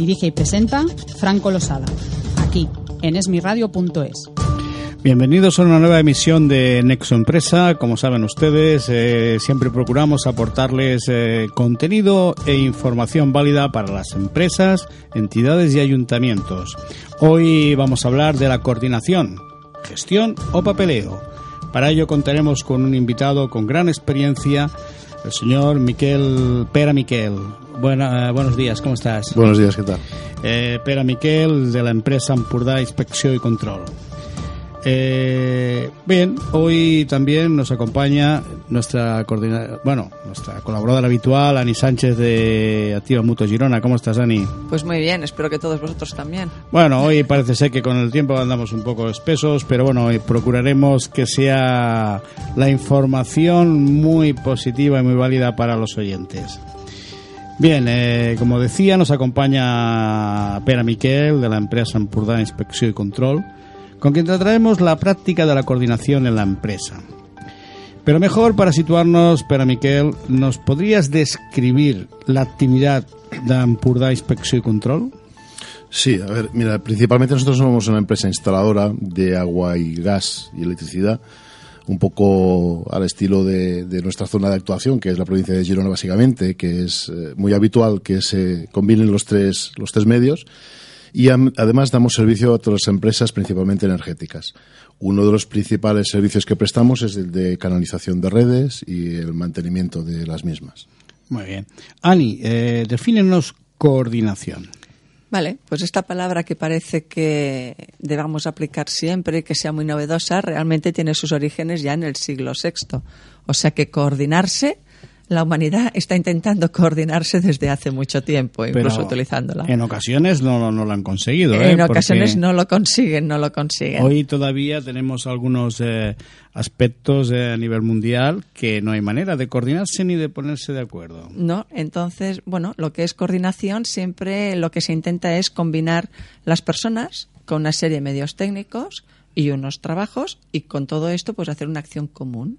Dirige y presenta Franco Losada, aquí en esmiradio.es. Bienvenidos a una nueva emisión de Nexo Empresa. Como saben ustedes, eh, siempre procuramos aportarles eh, contenido e información válida para las empresas, entidades y ayuntamientos. Hoy vamos a hablar de la coordinación, gestión o papeleo. Para ello contaremos con un invitado con gran experiencia, el señor Miquel Pera Miquel. Buena, buenos días, ¿cómo estás? Buenos días, ¿qué tal? Eh, Pera Miquel, de la empresa Ampurdá Inspección y Control. Eh, bien, hoy también nos acompaña nuestra coordinadora, bueno, nuestra colaboradora habitual, Ani Sánchez de Activa Mutua Girona. ¿Cómo estás, Ani? Pues muy bien, espero que todos vosotros también. Bueno, hoy parece ser que con el tiempo andamos un poco espesos, pero bueno, hoy procuraremos que sea la información muy positiva y muy válida para los oyentes. Bien, eh, como decía, nos acompaña Pera Miquel de la empresa Ampurdá Inspección y Control con quien trataremos la práctica de la coordinación en la empresa. Pero mejor para situarnos, Pera Miquel, ¿nos podrías describir la actividad de Ampurdá Inspección y Control? Sí, a ver, mira, principalmente nosotros somos una empresa instaladora de agua y gas y electricidad, un poco al estilo de, de nuestra zona de actuación, que es la provincia de Girona básicamente, que es eh, muy habitual que se combinen los tres, los tres medios y además damos servicio a todas las empresas, principalmente energéticas. Uno de los principales servicios que prestamos es el de canalización de redes y el mantenimiento de las mismas. Muy bien. Ani, eh, defínenos coordinación. Vale, pues esta palabra que parece que debamos aplicar siempre, que sea muy novedosa, realmente tiene sus orígenes ya en el siglo VI. O sea que coordinarse la humanidad está intentando coordinarse desde hace mucho tiempo, incluso Pero utilizándola. En ocasiones no, no lo han conseguido. ¿eh? En ocasiones Porque no lo consiguen, no lo consiguen. Hoy todavía tenemos algunos eh, aspectos eh, a nivel mundial que no hay manera de coordinarse ni de ponerse de acuerdo. No, entonces, bueno, lo que es coordinación siempre lo que se intenta es combinar las personas con una serie de medios técnicos y unos trabajos y con todo esto pues hacer una acción común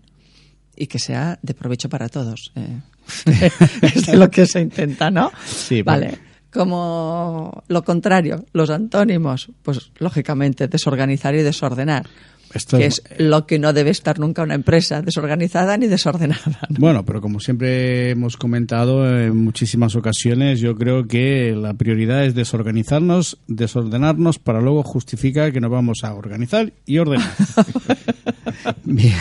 y que sea de provecho para todos. Eh. es de lo que se intenta, ¿no? Sí, Vale. Como lo contrario, los antónimos, pues lógicamente desorganizar y desordenar. Esto que es- es lo que no debe estar nunca una empresa, desorganizada ni desordenada. ¿no? Bueno, pero como siempre hemos comentado en muchísimas ocasiones, yo creo que la prioridad es desorganizarnos, desordenarnos para luego justificar que nos vamos a organizar y ordenar. Bien.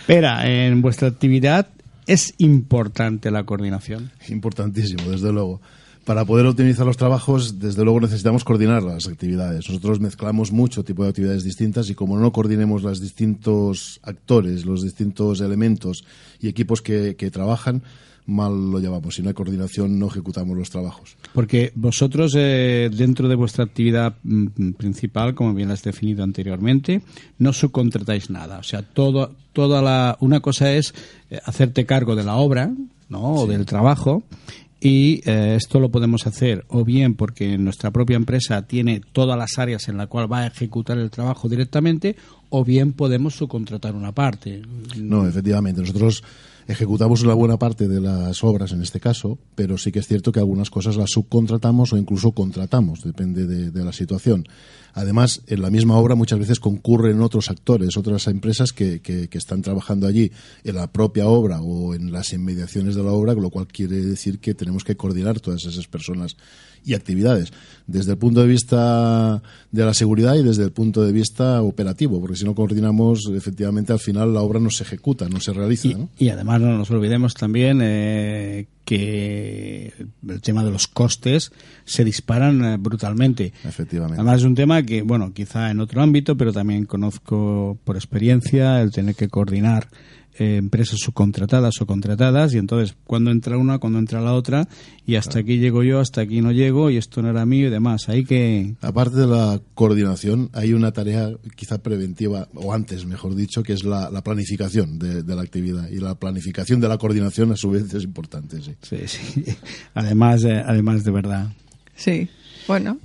Espera, en vuestra actividad es importante la coordinación. Importantísimo, desde luego. Para poder optimizar los trabajos, desde luego necesitamos coordinar las actividades. Nosotros mezclamos mucho tipo de actividades distintas y como no coordinemos los distintos actores, los distintos elementos y equipos que, que trabajan, mal lo llevamos. Si no hay coordinación, no ejecutamos los trabajos. Porque vosotros, eh, dentro de vuestra actividad mm, principal, como bien la has definido anteriormente, no subcontratáis nada. O sea, todo, toda la, una cosa es eh, hacerte cargo de la obra, ¿no? O del trabajo. Y eh, esto lo podemos hacer o bien porque nuestra propia empresa tiene todas las áreas en las cuales va a ejecutar el trabajo directamente, o bien podemos subcontratar una parte. No, efectivamente. Nosotros ejecutamos una buena parte de las obras en este caso, pero sí que es cierto que algunas cosas las subcontratamos o incluso contratamos, depende de, de la situación. Además, en la misma obra muchas veces concurren otros actores, otras empresas que, que, que, están trabajando allí en la propia obra o en las inmediaciones de la obra, lo cual quiere decir que tenemos que coordinar todas esas personas y actividades, desde el punto de vista de la seguridad y desde el punto de vista operativo, porque si no coordinamos, efectivamente al final la obra no se ejecuta, no se realiza. Y, ¿no? y además no nos olvidemos también eh, que el tema de los costes se disparan eh, brutalmente. Efectivamente. Además es un tema que, bueno, quizá en otro ámbito, pero también conozco por experiencia el tener que coordinar eh, empresas subcontratadas o contratadas y entonces cuando entra una, cuando entra la otra y hasta claro. aquí llego yo, hasta aquí no llego y esto no era mío y demás. Hay que... Aparte de la coordinación, hay una tarea quizá preventiva, o antes, mejor dicho, que es la, la planificación de, de, la actividad y la planificación de la coordinación a su vez es importante. Sí, sí. sí. Además, eh, además de verdad. Sí, bueno,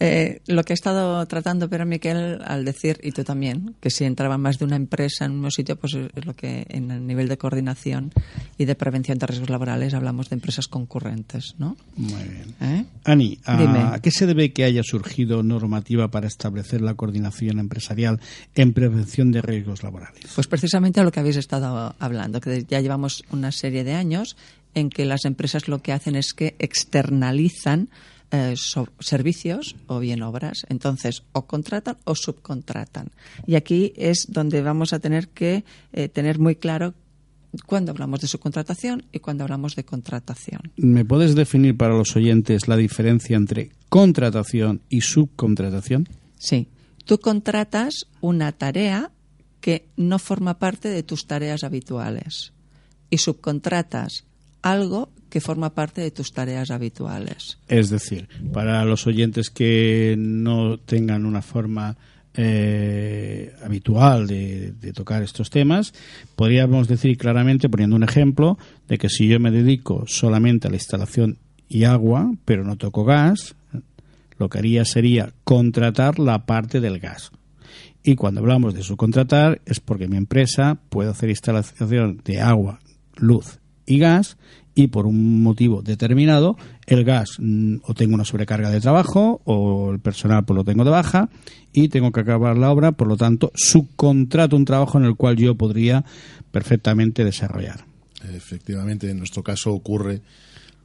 eh, lo que ha estado tratando Pedro Miquel al decir, y tú también, que si entraba más de una empresa en un sitio, pues es lo que en el nivel de coordinación y de prevención de riesgos laborales hablamos de empresas concurrentes, ¿no? Muy bien. ¿Eh? Ani, ¿a, ¿a qué se debe que haya surgido normativa para establecer la coordinación empresarial en prevención de riesgos laborales? Pues precisamente a lo que habéis estado hablando, que ya llevamos una serie de años en que las empresas lo que hacen es que externalizan eh, so, servicios o bien obras. Entonces, o contratan o subcontratan. Y aquí es donde vamos a tener que eh, tener muy claro cuando hablamos de subcontratación y cuando hablamos de contratación. ¿Me puedes definir para los oyentes la diferencia entre contratación y subcontratación? Sí. Tú contratas una tarea que no forma parte de tus tareas habituales y subcontratas algo que forma parte de tus tareas habituales. Es decir, para los oyentes que no tengan una forma eh, habitual de, de, tocar estos temas, podríamos decir claramente, poniendo un ejemplo, de que si yo me dedico solamente a la instalación y agua, pero no toco gas, lo que haría sería contratar la parte del gas. Y cuando hablamos de subcontratar es porque mi empresa puede hacer instalación de agua, luz y gas y por un motivo determinado el gas mm, o tengo una sobrecarga de trabajo o el personal pues lo tengo de baja y tengo que acabar la obra, por lo tanto subcontrato un trabajo en el cual yo podría perfectamente desarrollar. Efectivamente, en nuestro caso ocurre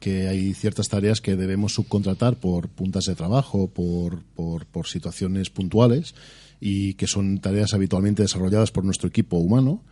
que hay ciertas tareas que debemos subcontratar por puntas de trabajo, por, por, por situaciones puntuales y que son tareas habitualmente desarrolladas por nuestro equipo humano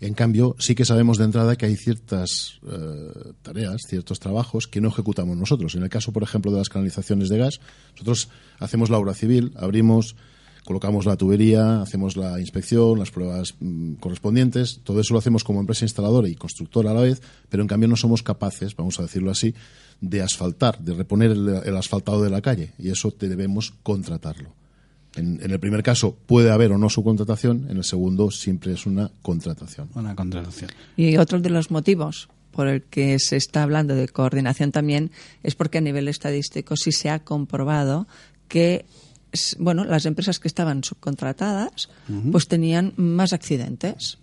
en cambio, sí que sabemos de entrada que hay ciertas eh, tareas, ciertos trabajos que no ejecutamos nosotros. En el caso, por ejemplo, de las canalizaciones de gas, nosotros hacemos la obra civil, abrimos, colocamos la tubería, hacemos la inspección, las pruebas mm, correspondientes. Todo eso lo hacemos como empresa instaladora y constructora a la vez, pero en cambio no somos capaces, vamos a decirlo así, de asfaltar, de reponer el, el asfaltado de la calle. Y eso debemos contratarlo. En, en, el primer caso puede haber o no subcontratación, en el segundo siempre es una contratación. Una contratación. Y otro de los motivos por el que se está hablando de coordinación también es porque a nivel estadístico sí se ha comprobado que bueno, las empresas que estaban subcontratadas uh -huh. pues tenían más accidentes.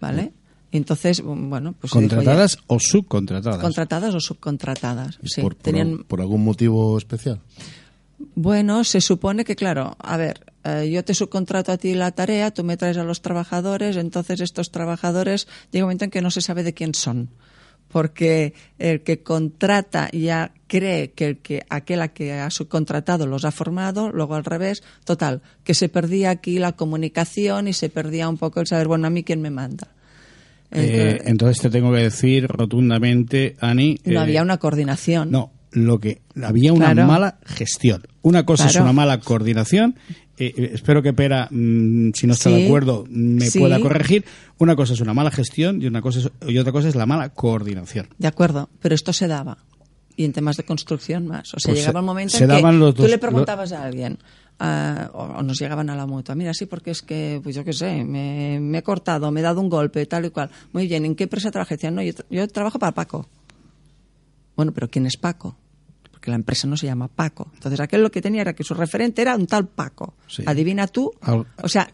¿Vale? Entonces, bueno, pues contratadas ya, o subcontratadas. Contratadas o subcontratadas. Sí, por, por, tenían... por algún motivo especial? Bueno, se supone que, claro, a ver, eh, yo te subcontrato a ti la tarea, tú me traes a los trabajadores, entonces estos trabajadores llega un momento en que no se sabe de quién son. Porque el que contrata ya cree que, el que aquel a que ha subcontratado los ha formado, luego al revés, total, que se perdía aquí la comunicación y se perdía un poco el saber, bueno, a mí quién me manda. Entonces, eh, entonces te tengo que decir rotundamente, Ani. No eh, había una coordinación. No, lo que había una claro. mala gestión. Una cosa claro. es una mala coordinación. Eh, espero que Pera, mmm, si no está sí. de acuerdo, me sí. pueda corregir. Una cosa es una mala gestión y una cosa es, y otra cosa es la mala coordinación. De acuerdo, pero esto se daba y en temas de construcción más. O sea, pues llegaba un momento se en que tú dos, le preguntabas a alguien. Uh, o nos llegaban a la mutua. Mira, sí, porque es que, pues yo qué sé, me, me, he cortado, me he dado un golpe, tal y cual. Muy bien, ¿en qué empresa trabajas? No, yo, yo trabajo para Paco. Bueno, pero ¿quién es Paco? Porque la empresa no se llama Paco. Entonces aquel lo que tenía era que su referente era un tal Paco. Sí. Adivina tú. Al... O sea,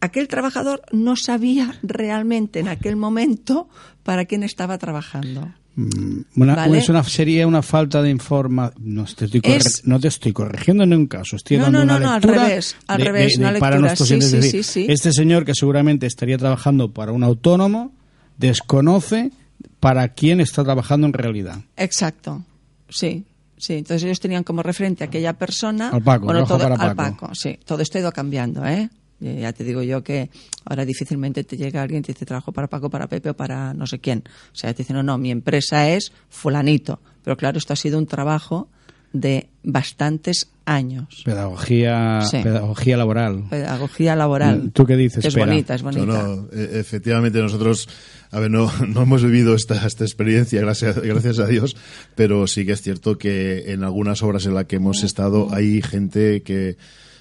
aquel trabajador no sabía realmente en aquel momento para quién estaba trabajando. Mm, Una, Vale. es una, sería una falta de información. No, te estoy corre- Es- no te estoy corrigiendo en ningún caso. Estoy No, dando no, una no, no, al revés, al de- revés, de- de- una para nuestros sí, sí, decir, sí. Este señor que seguramente estaría trabajando para un autónomo desconoce para quién está trabajando en realidad. Exacto, sí. Sí, entonces ellos tenían como referente a aquella persona. Al Paco, trabaja para al Paco. sí. Todo esto ha ido cambiando, ¿eh? Ya te digo yo que ahora difícilmente te llega alguien y te dice trabajo para Paco, para Pepe o para no sé quién. O sea, te dicen, no, no, mi empresa es fulanito. Pero claro, esto ha sido un trabajo de bastantes años. Pedagogía, Sí. pedagogía laboral. Pedagogía laboral. ¿Tú qué dices, Que es Pera? bonita, es bonita. No, no, e- efectivamente nosotros, a ver, no, no hemos vivido esta, esta experiencia, gracias, gracias a Dios, pero sí que es cierto que en algunas obras en las que hemos estado hay gente que,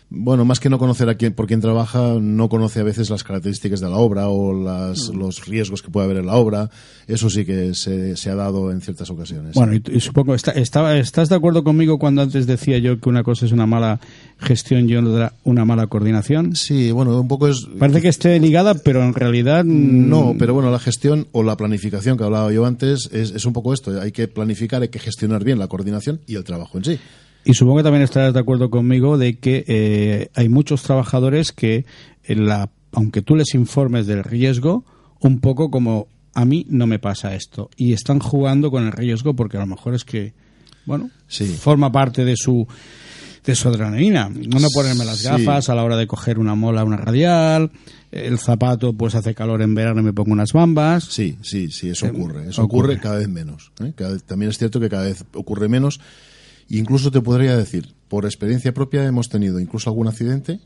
bueno, más que no conocer a quién, por quién trabaja, no conoce a veces las características de la obra o las, los riesgos que puede haber en la obra. Eso sí que se, se ha dado en ciertas ocasiones. Bueno, y, y supongo, está, está- ¿estás de acuerdo conmigo cuando antes decía yo que una cosa es una mala gestión y otra una mala coordinación? Sí, bueno, un poco es... Parece que esté ligada, pero en realidad mm, No, pero bueno, la gestión o la planificación que hablaba yo antes es, es un poco esto. Hay que planificar, hay que gestionar bien la coordinación y el trabajo en sí. Y supongo que también estarás de acuerdo conmigo de que eh, hay muchos trabajadores que, en la, aunque tú les informes del riesgo, un poco como a mí no me pasa esto. Y están jugando con el riesgo porque a lo mejor es que, bueno, Sí. forma parte de su de su adrenalina. No ponerme las Sí. gafas a la hora de coger una mola, una radial, el zapato, pues hace calor en verano y me pongo unas bambas. Sí, sí, sí, eso Eh, ocurre. Eso ocurre. ocurre, cada vez menos. ¿eh? Cada también es cierto que cada vez ocurre menos. Incluso te podría decir, por experiencia propia hemos tenido incluso algún accidente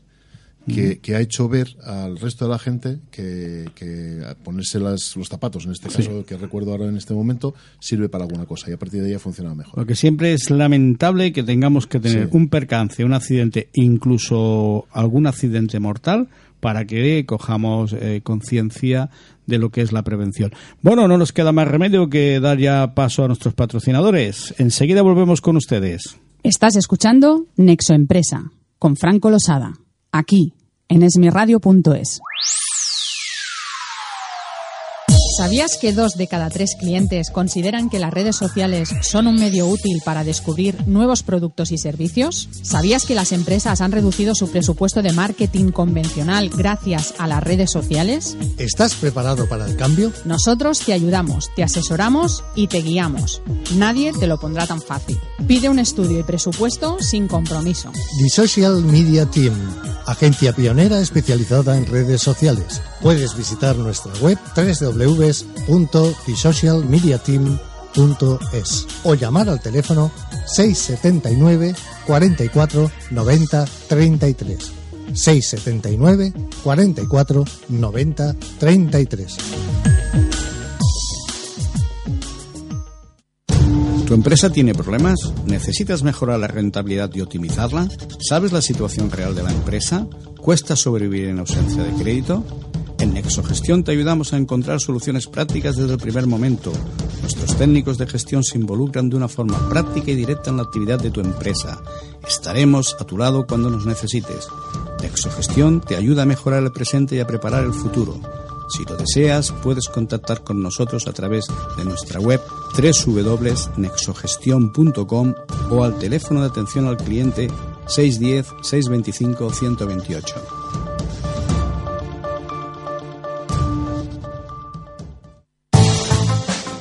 que, que ha hecho ver al resto de la gente que, que ponerse las- los zapatos, en este caso que recuerdo ahora en este momento, sirve para alguna cosa y a partir de ahí ha funcionado mejor. Lo que siempre es lamentable que tengamos que tener Sí. un percance, un accidente, incluso algún accidente mortal, para que cojamos eh, conciencia de lo que es la prevención. Bueno, no nos queda más remedio que dar ya paso a nuestros patrocinadores. Enseguida volvemos con ustedes. Estás escuchando Nexo Empresa con Franco Losada, aquí en esmirradio.es. ¿Sabías que dos de cada tres clientes consideran que las redes sociales son un medio útil para descubrir nuevos productos y servicios? ¿Sabías que las empresas han reducido su presupuesto de marketing convencional gracias a las redes sociales? ¿Estás preparado para el cambio? Nosotros te ayudamos, te asesoramos y te guiamos. Nadie te lo pondrá tan fácil. Pide un estudio y presupuesto sin compromiso. The Social Media Team, agencia pionera especializada en redes sociales. Puedes visitar nuestra web www.thesocialmediateam.es o llamar al teléfono 679 44 90 33. 679 44 90 33. ¿Tu empresa tiene problemas? ¿Necesitas mejorar la rentabilidad y optimizarla? ¿Sabes la situación real de la empresa? ¿Cuesta sobrevivir en ausencia de crédito? En Nexogestión te ayudamos a encontrar soluciones prácticas desde el primer momento. Nuestros técnicos de gestión se involucran de una forma práctica y directa en la actividad de tu empresa. Estaremos a tu lado cuando nos necesites. Nexogestión te ayuda a mejorar el presente y a preparar el futuro. Si lo deseas, puedes contactar con nosotros a través de nuestra web www.nexogestion.com o al teléfono de atención al cliente 610-625-128.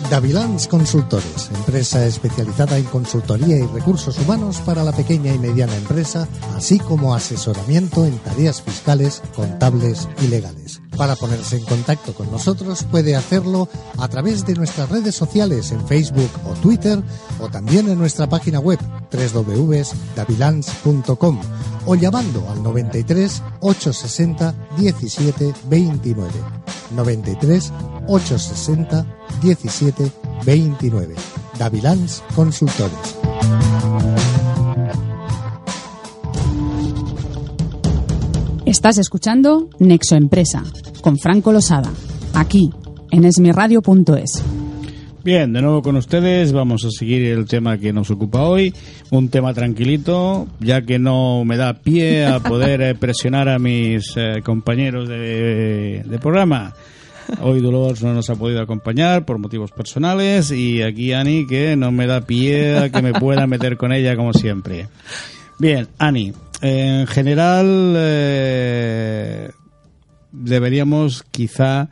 Davilans Consultores, empresa especializada en consultoría y recursos humanos para la pequeña y mediana empresa, así como asesoramiento en tareas fiscales, contables y legales. Para ponerse en contacto con nosotros puede hacerlo a través de nuestras redes sociales en Facebook o Twitter o también en nuestra página web www.davilans.com o llamando al 93 860 17 29. 93 860 17 29. Davilans Consultores. Estás escuchando Nexo Empresa con Franco Losada, aquí en esmirradio.es. Bien, de nuevo con ustedes vamos a seguir el tema que nos ocupa hoy, un tema tranquilito, ya que no me da pie a poder eh, presionar a mis eh, compañeros de, de programa. Hoy Dolores no nos ha podido acompañar por motivos personales y aquí Ani que no me da pie a que me pueda meter con ella como siempre. Bien, Ani, en general eh, deberíamos quizá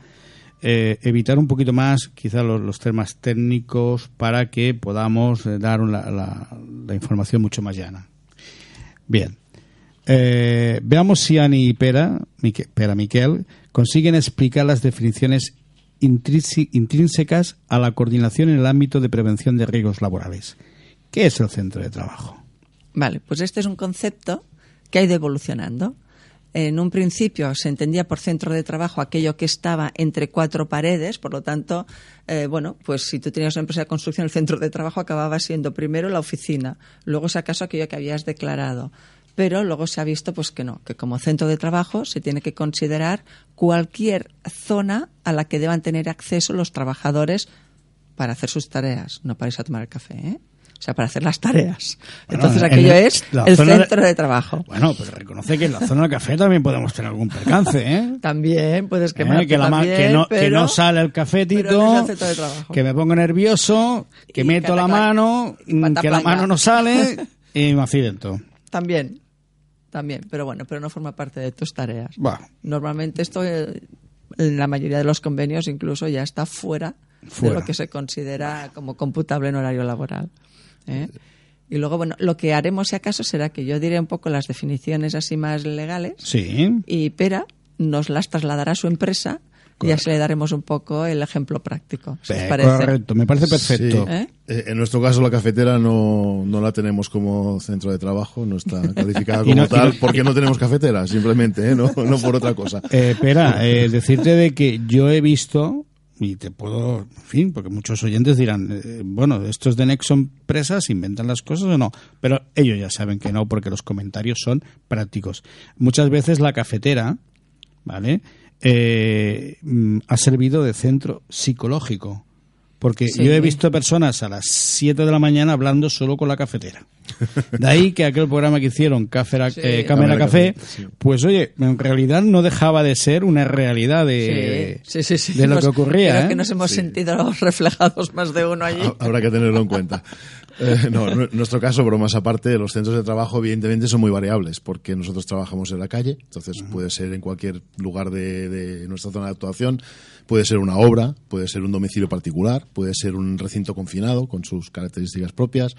eh, evitar un poquito más quizá los, temas técnicos para que podamos eh, dar la, la- la información mucho más llana. Bien. Eh, veamos si Ani y Pera, Pera Miquel consiguen explicar las definiciones intrínse- intrínsecas a la coordinación en el ámbito de prevención de riesgos laborales. ¿Qué es el centro de trabajo? Vale, pues este es un concepto que ha ido evolucionando. En un principio se entendía por centro de trabajo aquello que estaba entre cuatro paredes, por lo tanto, eh, bueno, pues si tú tenías una empresa de construcción, el centro de trabajo acababa siendo primero la oficina, luego si acaso aquello que habías declarado. Pero luego se ha visto pues que no, que como centro de trabajo se tiene que considerar cualquier zona a la que deban tener acceso los trabajadores para hacer sus tareas, no para irse a tomar el café, ¿eh? O sea, para hacer las tareas. Bueno, Entonces en aquello el- es el de- centro de trabajo. Bueno, pero reconoce que en la zona del café también podemos tener algún percance, ¿eh? También puedes Eh, quemarte que, que, no, que no sale el cafetito, el de que me pongo nervioso, que Y meto la mano, que la mano no sale y me accidento. También, también, pero bueno, pero no forma parte de tus tareas. Normalmente esto, eh, en la mayoría de los convenios incluso ya está fuera, Fuera. de lo que se considera como computable en horario laboral. ¿Eh? Y luego, bueno, lo que haremos si acaso será que yo diré un poco las definiciones así más legales Sí. y Pera nos las trasladará a su empresa y así le daremos un poco el ejemplo práctico. si Eh, parece. correcto, me parece perfecto. Sí. ¿Eh? En nuestro caso, la cafetera no, no la tenemos como centro de trabajo, no está calificada como no- tal, no- porque no tenemos cafetera, simplemente, ¿eh? no, no por otra cosa. Eh, eh, decirte de que yo he visto, y te puedo, en fin, porque muchos oyentes dirán, eh, bueno, estos de Nexon Presas inventan las cosas o no, pero ellos ya saben que no, porque los comentarios son prácticos. Muchas veces la cafetera, ¿vale? Eh, mm, ha servido de centro psicológico. Porque Sí. yo he visto personas a las 7 de la mañana hablando solo con la cafetera. De ahí que aquel programa que hicieron, Cáfera- Sí. eh, Cámara Cámara Café, Café, sí. pues oye, en realidad no dejaba de ser una realidad de, Sí, sí, sí, sí. de lo que ocurría. Creo ¿eh? que nos hemos sentido reflejados más de uno allí. Ha- Habrá que tenerlo en cuenta. Eh, no, en nuestro caso, bromas aparte, los centros de trabajo evidentemente son muy variables, porque nosotros trabajamos en la calle, entonces puede ser en cualquier lugar de, de nuestra zona de actuación, puede ser una obra, puede ser un domicilio particular, puede ser un recinto confinado con sus características propias.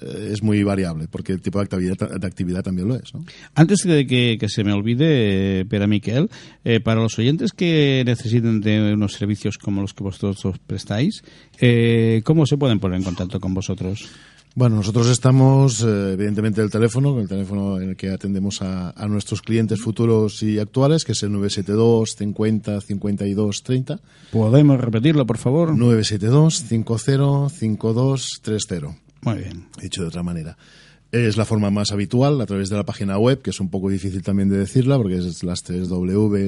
Eh, es muy variable, porque el tipo de actividad, actividad también lo es. ¿no? Antes de que, que se me olvide, eh, Pera Miquel, eh, para los oyentes que necesiten de unos servicios como los que vosotros os prestáis, eh, ¿cómo se pueden poner en contacto con vosotros? Bueno, nosotros estamos, eh, evidentemente, el teléfono, el teléfono en el que atendemos a, a nuestros clientes futuros y actuales, que es el 972 50 52 30. ¿Podemos repetirlo, por favor? 972 50 52 30. Muy bien. Dicho de otra manera. Es la forma más habitual a través de la página web, que es un poco difícil también de decirla, porque es las tres w.e-medio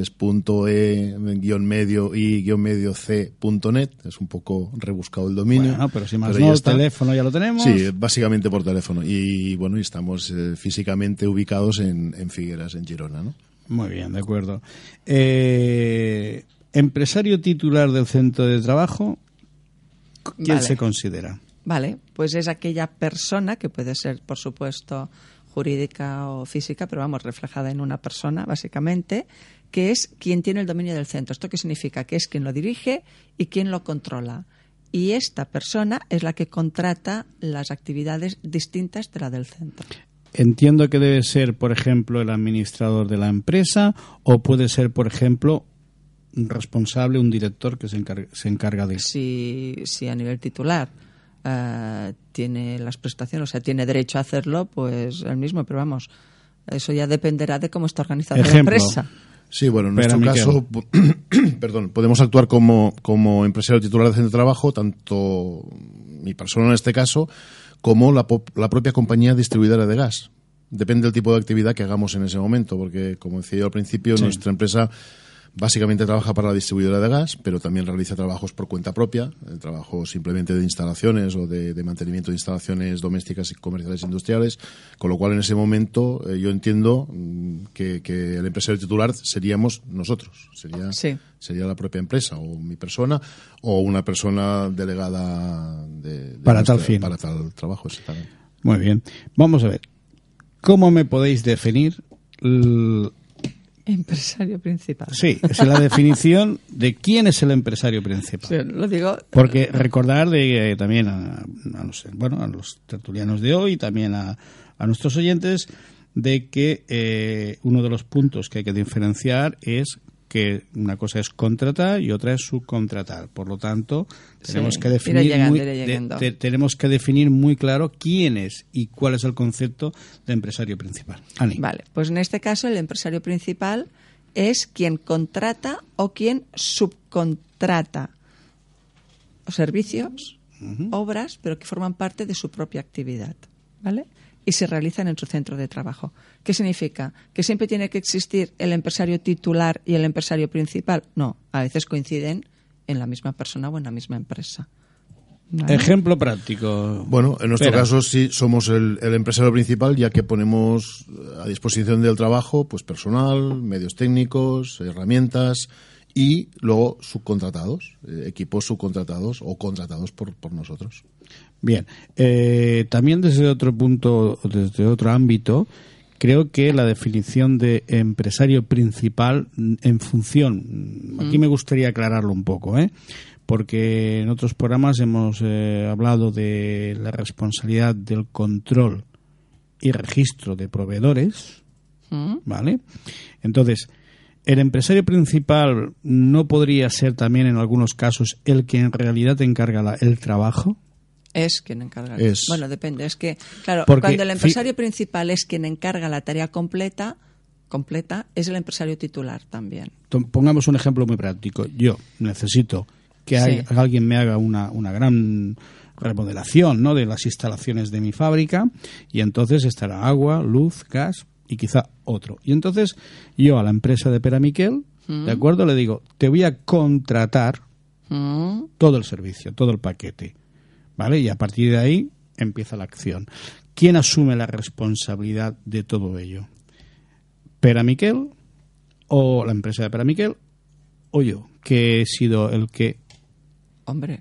y medio c.net. Es un poco rebuscado el dominio. Bueno, pero si más no, el está. teléfono ya lo tenemos. Sí, básicamente por teléfono. Y bueno, y estamos eh, físicamente ubicados en, en Figueras, en Girona, ¿no? Muy bien, de acuerdo. Eh, empresario titular del centro de trabajo, ¿quién Vale. se considera? Vale, pues es aquella persona que puede ser, por supuesto, jurídica o física, pero vamos, reflejada en una persona, básicamente, que es quien tiene el dominio del centro. ¿Esto qué significa? Que es quien lo dirige y quien lo controla. Y esta persona es la que contrata las actividades distintas de la del centro. Entiendo que debe ser, por ejemplo, el administrador de la empresa o puede ser, por ejemplo, un responsable, un director que se encarga, se encarga de eso. Si, si a nivel titular eh, tiene las prestaciones, o sea, tiene derecho a hacerlo, pues el mismo, pero vamos, eso ya dependerá de cómo está organizada la empresa. Sí, bueno, en Espera, nuestro caso, perdón, podemos actuar como, como empresario titular de centro de trabajo, tanto mi persona en este caso, como la, po- la propia compañía distribuidora de gas. Depende del tipo de actividad que hagamos en ese momento, porque como decía yo al principio, Sí. nuestra empresa Básicamente trabaja para la distribuidora de gas, pero también realiza trabajos por cuenta propia, eh, trabajos simplemente de instalaciones o de, de mantenimiento de instalaciones domésticas y comerciales e industriales, con lo cual en ese momento eh, yo entiendo mm, que, que el empresario titular seríamos nosotros, sería, Sí. sería la propia empresa o mi persona o una persona delegada de, de Para tal fin. Para tal trabajo, exactamente. Muy bien. Vamos a ver. ¿Cómo me podéis definir? Empresario principal. Sí, es la definición de quién es el empresario principal. Sí, lo digo. Porque recordar de, eh, también a, a los, bueno, a los tertulianos de hoy, también a, a nuestros oyentes, de que eh, uno de los puntos que hay que diferenciar es que una cosa es contratar y otra es subcontratar. Por lo tanto, tenemos Sí, que definir llegando, muy, de- te- tenemos que definir muy claro quién es y cuál es el concepto de empresario principal. Ani. Vale, pues en este caso el empresario principal es quien contrata o quien subcontrata servicios, obras, pero que forman parte de su propia actividad, ¿vale? Y se realizan en su centro de trabajo. ¿Qué significa? ¿Que siempre tiene que existir el empresario titular y el empresario principal? No, a veces coinciden en la misma persona o en la misma empresa. ¿vale? Ejemplo práctico. Bueno, en nuestro Espera. caso sí somos el, el empresario principal, ya que ponemos a disposición del trabajo pues personal, medios técnicos, herramientas y luego subcontratados, eh, equipos subcontratados o contratados por, por nosotros. Bien, eh, también desde otro punto, desde otro ámbito, creo que la definición de empresario principal mm, en función, mm, aquí me gustaría aclararlo un poco, ¿eh? porque en otros programas hemos eh, hablado de la responsabilidad del control y registro de proveedores, ¿Mm? ¿vale? Entonces, el empresario principal no podría ser también en algunos casos el que en realidad encarga la- el trabajo. Es quien encarga. Es. Bueno, depende. Es que, claro, Porque, cuando el empresario principal es quien encarga la tarea completa, completa, es el empresario titular también. Pongamos un ejemplo muy práctico. Yo necesito que Sí. hay- alguien me haga una, una gran remodelación ¿no? de las instalaciones de mi fábrica y entonces estará agua, luz, gas y quizá otro. Y entonces yo a la empresa de Pera Miquel, ¿de acuerdo? Le digo, te voy a contratar Mm, todo el servicio, todo el paquete. ¿Vale? Y a partir de ahí empieza la acción. ¿Quién asume la responsabilidad de todo ello? ¿Pera Miquel o la empresa de Pera Miquel o yo, que he sido el que... Hombre,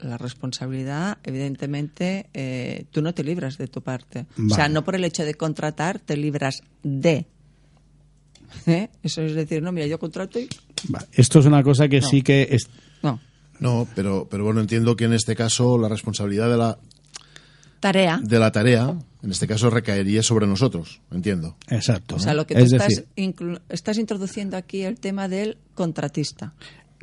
la responsabilidad, evidentemente, eh, tú no te libras de tu parte. O sea, no por el hecho de contratar, te libras de. ¿Eh? Eso es decir, no, mira, yo contrato y. Esto es una cosa que No. sí que... es- No. No, pero, pero bueno, entiendo que en este caso la responsabilidad de la, Tarea. de la tarea, en este caso recaería sobre nosotros, entiendo. Exacto. O sea, lo que tú es estás, decir, estás introduciendo aquí el tema del contratista.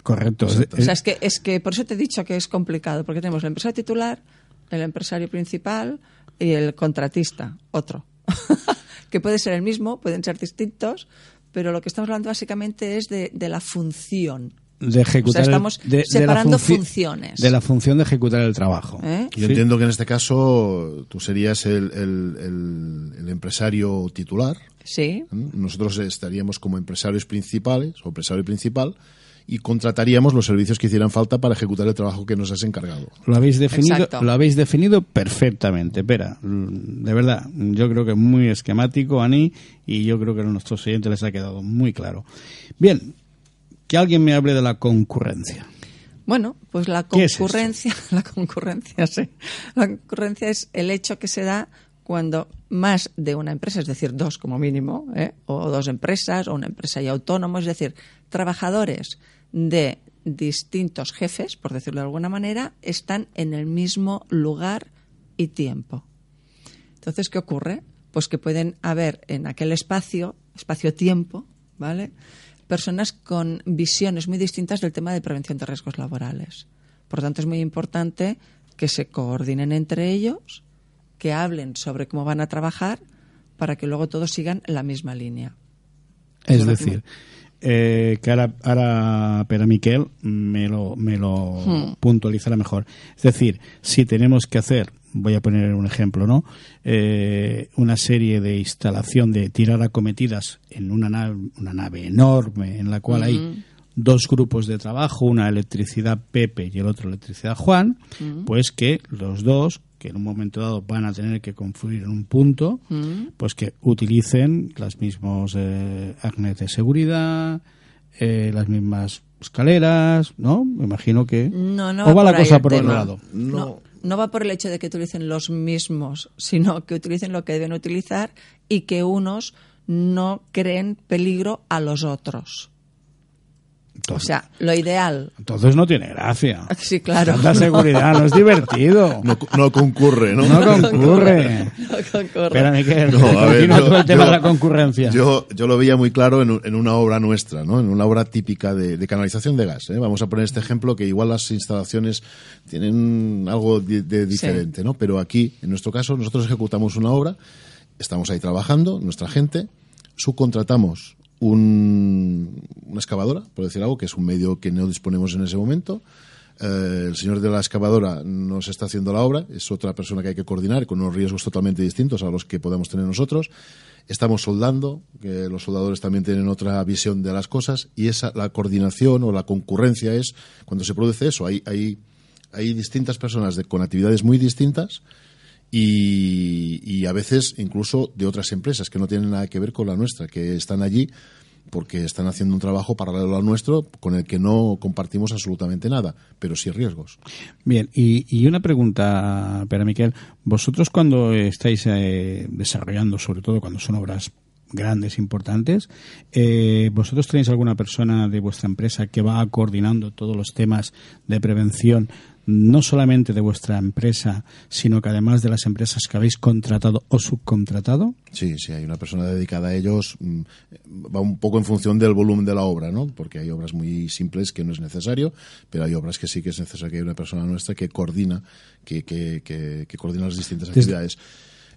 correcto. Exacto. O sea, es que, es que por eso te he dicho que es complicado, porque tenemos el empresario titular, el empresario principal y el contratista, otro. que puede ser el mismo, pueden ser distintos, pero lo que estamos hablando básicamente es de, de la función. De ejecutar O sea, el- estamos de la separando funci- funciones. de la función de ejecutar el trabajo ¿Eh? Yo Sí. entiendo que en este caso tú serías el, el- el- el empresario titular, Sí, ¿eh? nosotros estaríamos como empresarios principales o empresario principal y contrataríamos los servicios que hicieran falta para ejecutar el trabajo que nos has encargado. Lo habéis definido, Exacto. lo habéis definido perfectamente. Espera, mm, de verdad, yo creo que muy esquemático, Ani, y yo creo que a nuestros oyentes les ha quedado muy claro. Bien, que alguien me hable de la concurrencia. Bueno, pues la ¿Qué es concurrencia, la concurrencia, sí. La concurrencia es el hecho que se da cuando más de una empresa, es decir, dos como mínimo, ¿eh? o dos empresas, o una empresa y autónomo, es decir, trabajadores de distintos jefes, por decirlo de alguna manera, están en el mismo lugar y tiempo. Entonces, ¿qué ocurre? Pues que pueden haber en aquel espacio, espacio-tiempo, ¿vale? Personas con visiones muy distintas del tema de prevención de riesgos laborales. Por tanto, es muy importante que se coordinen entre ellos, que hablen sobre cómo van a trabajar, para que luego todos sigan la misma línea. Es decir, eh, que ahora, ahora Pera Miquel me lo, me lo Hmm. puntualizará mejor. Es decir, si tenemos que hacer voy a poner un ejemplo, ¿no? Eh, una serie de instalación de tirar acometidas en una nave, una nave enorme en la cual hay dos grupos de trabajo, una electricidad Pepe y el otro electricidad Juan, pues que los dos que en un momento dado van a tener que confluir en un punto, pues que utilicen las mismos eh, de seguridad, eh, las mismas escaleras, ¿no? Me imagino que... No, no ¿O va va la cosa por otro lado? No, no va por el hecho de que utilicen los mismos, sino que utilicen lo que deben utilizar y que unos no creen peligro a los otros. O sea, lo ideal. entonces no tiene gracia. Sí, claro. Tanta seguridad, no es divertido. No, no concurre, ¿no? No concurre. No concurre. Espera, Miquel, No, a ver, yo- el tema yo- de la concurrencia. Yo, yo lo veía muy claro en, en una obra nuestra, ¿no? en una obra típica de, de canalización de gas. ¿eh? Vamos a poner este ejemplo que igual las instalaciones tienen algo de diferente, ¿no? pero aquí, en nuestro caso, nosotros ejecutamos una obra, estamos ahí trabajando, nuestra gente, subcontratamos un- una excavadora, por decir algo, que es un medio que no disponemos en ese momento. Eh, el señor de la excavadora nos está haciendo la obra, es otra persona que hay que coordinar con unos riesgos totalmente distintos a los que podemos tener nosotros. Estamos soldando, los soldadores también tienen otra visión de las cosas, y esa, la coordinación o la concurrencia es cuando se produce eso. Hay, hay, hay distintas personas con actividades muy distintas y, a veces incluso de otras empresas que no tienen nada que ver con la nuestra, que están allí porque están haciendo un trabajo paralelo al nuestro con el que no compartimos absolutamente nada, pero sí riesgos. Bien, y, y una pregunta, Pera Miquel. Vosotros cuando estáis eh, desarrollando, sobre todo cuando son obras grandes, importantes, eh, ¿vosotros tenéis alguna persona de vuestra empresa que va coordinando todos los temas de prevención, no solamente de vuestra empresa, sino que además de las empresas que habéis contratado o subcontratado? Sí, sí, hay una persona dedicada a ellos. mm, Va un poco en función del volumen de la obra, ¿no? Porque hay obras muy simples que no es necesario, pero hay obras que sí que es necesario que haya una persona nuestra que coordina, que, que, que, que coordina las distintas Desde- actividades.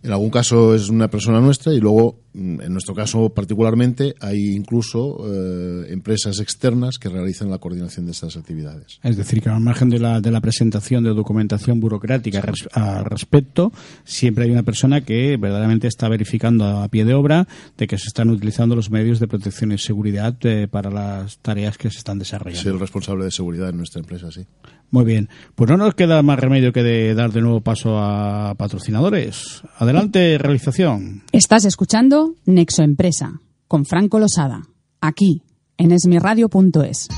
En algún caso es una persona nuestra y luego, mm, en nuestro caso particularmente, hay incluso eh, empresas externas que realizan la coordinación de estas actividades. Es decir, que al margen de la, de la presentación de documentación burocrática al respecto, siempre hay una persona que verdaderamente está verificando a pie de obra de que se están utilizando los medios de protección y seguridad eh, para las tareas que se están desarrollando. Soy el responsable de seguridad en nuestra empresa, sí. Muy bien. Pues no nos queda más remedio que de dar de nuevo paso a patrocinadores. Adelante, Estás escuchando Nexo Empresa con Franco Losada, aquí en esmirradio.es.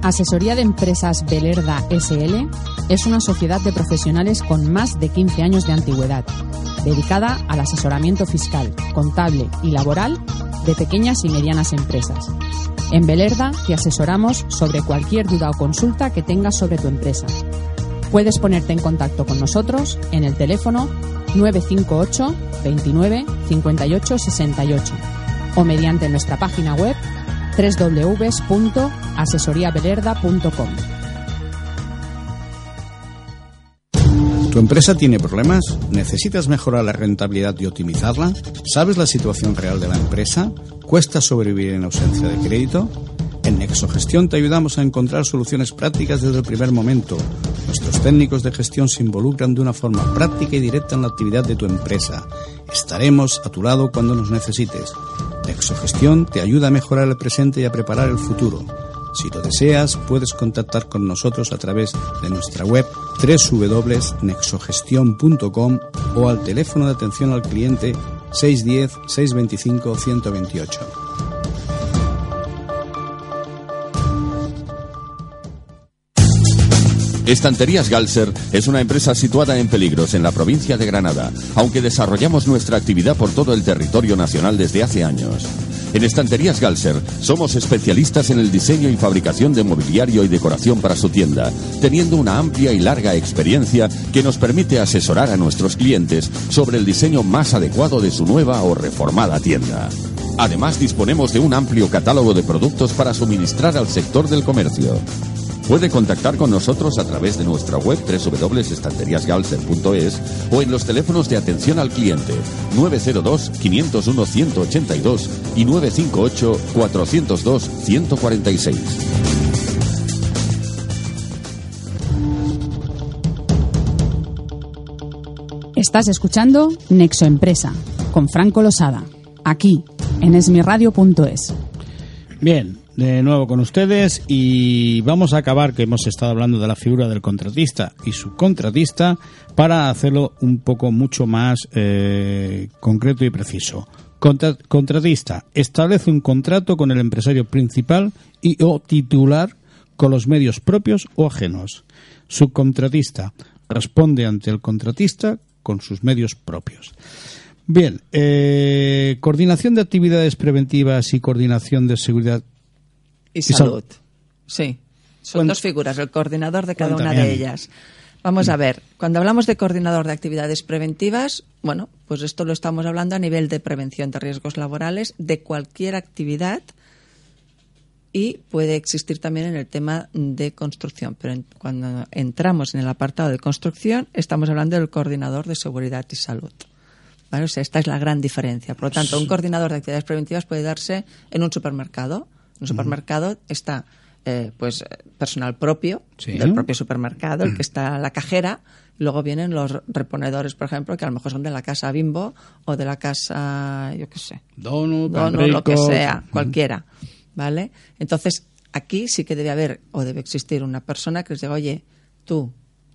Asesoría de Empresas Belerda SL es una sociedad de profesionales con más de 15 años de antigüedad, dedicada al asesoramiento fiscal, contable y laboral de pequeñas y medianas empresas. En Belerda te asesoramos sobre cualquier duda o consulta que tengas sobre tu empresa. Puedes ponerte en contacto con nosotros en el teléfono 958 29 58 68 o mediante nuestra página web www.asesoriabelerda.com. ¿Tu empresa tiene problemas? ¿Necesitas mejorar la rentabilidad y optimizarla? ¿Sabes la situación real de la empresa? ¿Cuesta sobrevivir en ausencia de crédito? En Nexogestión te ayudamos a encontrar soluciones prácticas desde el primer momento. Nuestros técnicos de gestión se involucran de una forma práctica y directa en la actividad de tu empresa. Estaremos a tu lado cuando nos necesites. Nexogestión te ayuda a mejorar el presente y a preparar el futuro. Si lo deseas, puedes contactar con nosotros a través de nuestra web www.nexogestion.com o al teléfono de atención al cliente 610-625-128. Estanterías Galser es una empresa situada en Peligros, en la provincia de Granada, aunque desarrollamos nuestra actividad por todo el territorio nacional desde hace años. En Estanterías Galser somos especialistas en el diseño y fabricación de mobiliario y decoración para su tienda, teniendo una amplia y larga experiencia que nos permite asesorar a nuestros clientes sobre el diseño más adecuado de su nueva o reformada tienda. Además disponemos de un amplio catálogo de productos para suministrar al sector del comercio. Puede contactar con nosotros a través de nuestra web www.estanteriasgalser.es o en los teléfonos de atención al cliente 902-501-182 y 958-402-146. Estás escuchando Nexo Empresa con Franco Losada, aquí en esmiradio.es. Bien, de nuevo con ustedes y vamos a acabar que hemos estado hablando de la figura del contratista y subcontratista para hacerlo un poco mucho más eh, concreto y preciso. Contra- contratista establece un contrato con el empresario principal y o titular con los medios propios o ajenos. Subcontratista responde ante el contratista con sus medios propios. Bien, eh, coordinación de actividades preventivas y coordinación de seguridad Y salud. salud. Sí. Son dos figuras, el coordinador de cada una de ellas. Vamos a ver, cuando hablamos de coordinador de actividades preventivas, bueno, pues esto lo estamos hablando a nivel de prevención de riesgos laborales de cualquier actividad y puede existir también en el tema de construcción. Pero en- cuando entramos en el apartado de construcción, estamos hablando del coordinador de seguridad y salud. ¿Vale? O sea, esta es la gran diferencia. Por lo tanto, un coordinador de actividades preventivas puede darse en un supermercado. Un supermercado está eh, pues personal propio Sí. del propio supermercado, el que está la cajera. Luego vienen los reponedores, por ejemplo, que a lo mejor son de la casa Bimbo o de la casa, yo qué sé, Donut, Dono, pan lo que sea, cualquiera, ¿vale? Entonces, aquí sí que debe haber o debe existir una persona que les diga, oye, tú,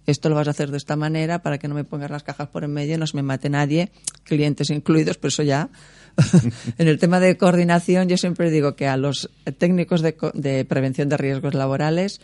esto lo vas a hacer de esta manera para que no me pongas las cajas por en medio, no se me mate nadie, clientes incluidos, pero eso ya. en el tema de coordinación, yo siempre digo que a los técnicos de, de prevención de riesgos laborales,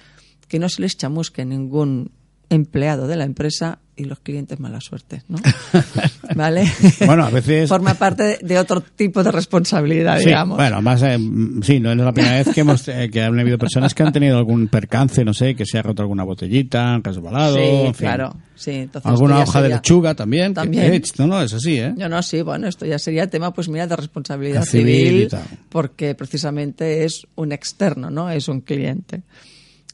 que no se les chamusque ningún empleado de la empresa y los clientes mala suerte, ¿no? ¿Vale? Bueno, a veces- Forma parte de, otro tipo de responsabilidad, Sí, digamos. bueno, más eh, sí, no es la primera vez que hemos eh, que han habido personas que han tenido algún percance, no sé, que se ha roto alguna botellita, resbalado, sí, en fin. claro. Sí, entonces alguna hoja de lechuga también. que- También. eh, no, no, es así, ¿eh? No, no, sí, bueno, esto ya sería tema, pues mira, de responsabilidad Civil civil, tal. porque precisamente es un externo, ¿no? Es un cliente.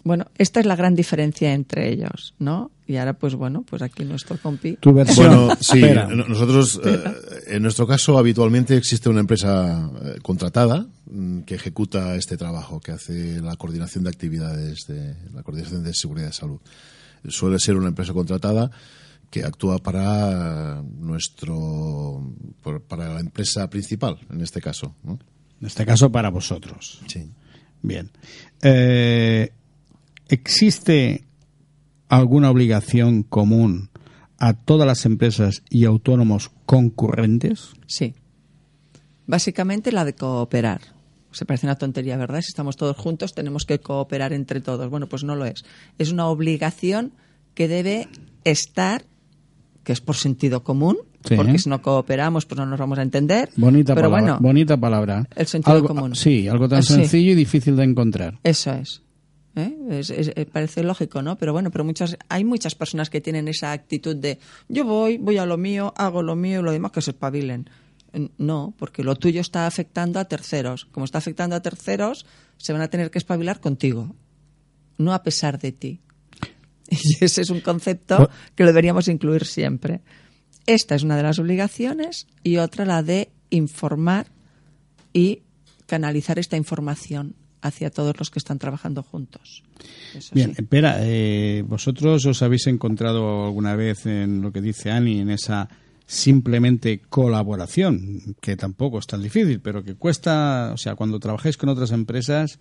Bueno, esta es la gran diferencia entre ellos, ¿no? Y ahora, pues bueno, pues aquí nuestro compi. Tu versión. Bueno, sí, nosotros, eh, en nuestro caso, habitualmente existe una empresa eh, contratada mm, que ejecuta este trabajo, que hace la coordinación de actividades, de la coordinación de seguridad de salud. Suele ser una empresa contratada que actúa para nuestro, para la empresa principal, en este caso. ¿no? En este caso para vosotros. Sí. Bien. Eh, ¿Existe alguna obligación común a todas las empresas y autónomos concurrentes? Sí. Básicamente la de cooperar. Se parece una tontería, ¿verdad? Si estamos todos juntos, tenemos que cooperar entre todos. Bueno, pues no lo es. Es una obligación que debe estar, que es por sentido común, Sí. porque si no cooperamos, pues no nos vamos a entender. Bonita Pero palabra. bueno, bonita palabra. el sentido Algo- común. Sí, algo tan Ah, sí. sencillo y difícil de encontrar. Eso es. ¿Eh? Es- es- eh, parece lógico, ¿no? Pero bueno, pero muchas, hay muchas personas que tienen esa actitud de yo voy, voy a lo mío, hago lo mío y lo demás que se espabilen. No, porque lo tuyo está afectando a terceros. Como está afectando a terceros, se van a tener que espabilar contigo, no a pesar de ti. Y ese es un concepto que lo deberíamos incluir siempre. Esta es una de las obligaciones y otra la de informar y canalizar esta información hacia todos los que están trabajando juntos. Eso Bien, sí. espera, eh, vosotros os habéis encontrado alguna vez en lo que dice Ani, en esa simplemente colaboración, que tampoco es tan difícil, pero que cuesta, o sea, cuando trabajáis con otras empresas,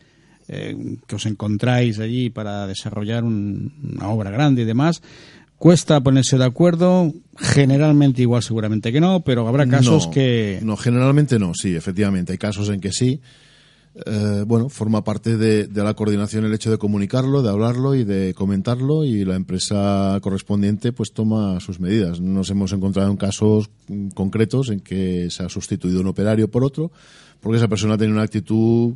eh, que os encontráis allí para desarrollar un- una obra grande y demás, cuesta ponerse de acuerdo, generalmente igual seguramente que no, pero habrá casos no, que... No, generalmente no, sí, efectivamente. Hay casos en que sí. Eh, bueno, forma parte de, de la coordinación el hecho de comunicarlo, de hablarlo y de comentarlo y la empresa correspondiente pues toma sus medidas. Nos hemos encontrado en casos concretos en que se ha sustituido un operario por otro porque esa persona tiene una actitud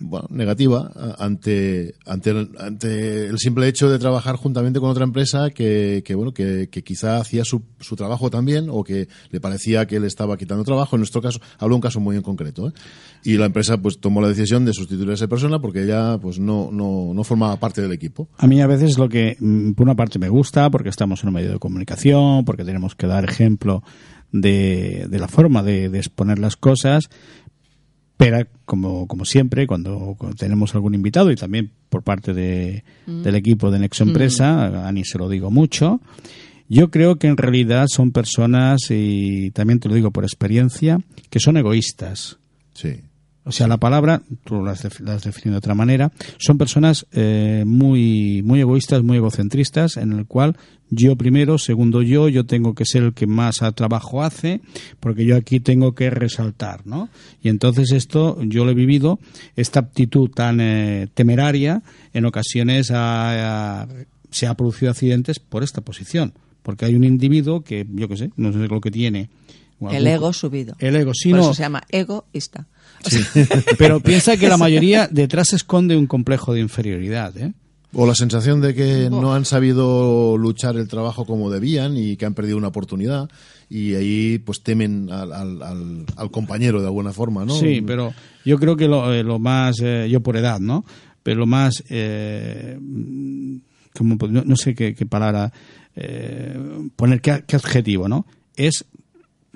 bueno, negativa ante, ante, el, ante el simple hecho de trabajar juntamente con otra empresa que, que, bueno, que, que quizá hacía su, su trabajo también o que le parecía que él estaba quitando trabajo. En nuestro caso, hablo un caso muy en concreto. ¿eh? Y la empresa pues tomó la decisión de sustituir a esa persona porque ella pues no, no, no formaba parte del equipo. A mí a veces lo que, mm, por una parte, me gusta, porque estamos en un medio de comunicación, porque tenemos que dar ejemplo de, de la forma de exponer las cosas, pero como, como siempre, cuando, cuando tenemos algún invitado y también por parte de, del equipo de Nexo Empresa, a Ani se lo digo mucho, Yo creo que en realidad son personas, y también te lo digo por experiencia, que son egoístas. Sí. O sea, la palabra, tú la has, def- la has definido de otra manera, son personas eh, muy, muy egoístas, muy egocentristas, en el cual yo primero, segundo yo, yo tengo que ser el que más trabajo hace, porque yo aquí tengo que resaltar, ¿no? Y entonces esto yo lo he vivido, esta actitud tan eh, temeraria, en ocasiones ha- ha- se ha producido accidentes por esta posición, porque hay un individuo que, yo qué sé, no sé lo que tiene. El ego subido. El ego, sí, Por no. eso se llama egoísta. Sí. Pero piensa que la mayoría detrás se esconde un complejo de inferioridad, ¿eh? O la sensación de que no han sabido luchar el trabajo como debían y que han perdido una oportunidad y ahí pues temen al, al, al- al compañero de alguna forma, ¿no? Sí, pero yo creo que lo, eh, lo más, eh, yo por edad, ¿no? Pero lo más, eh, mm, como, no, no sé qué, qué palabra eh, poner, qué, qué adjetivo, ¿no? Es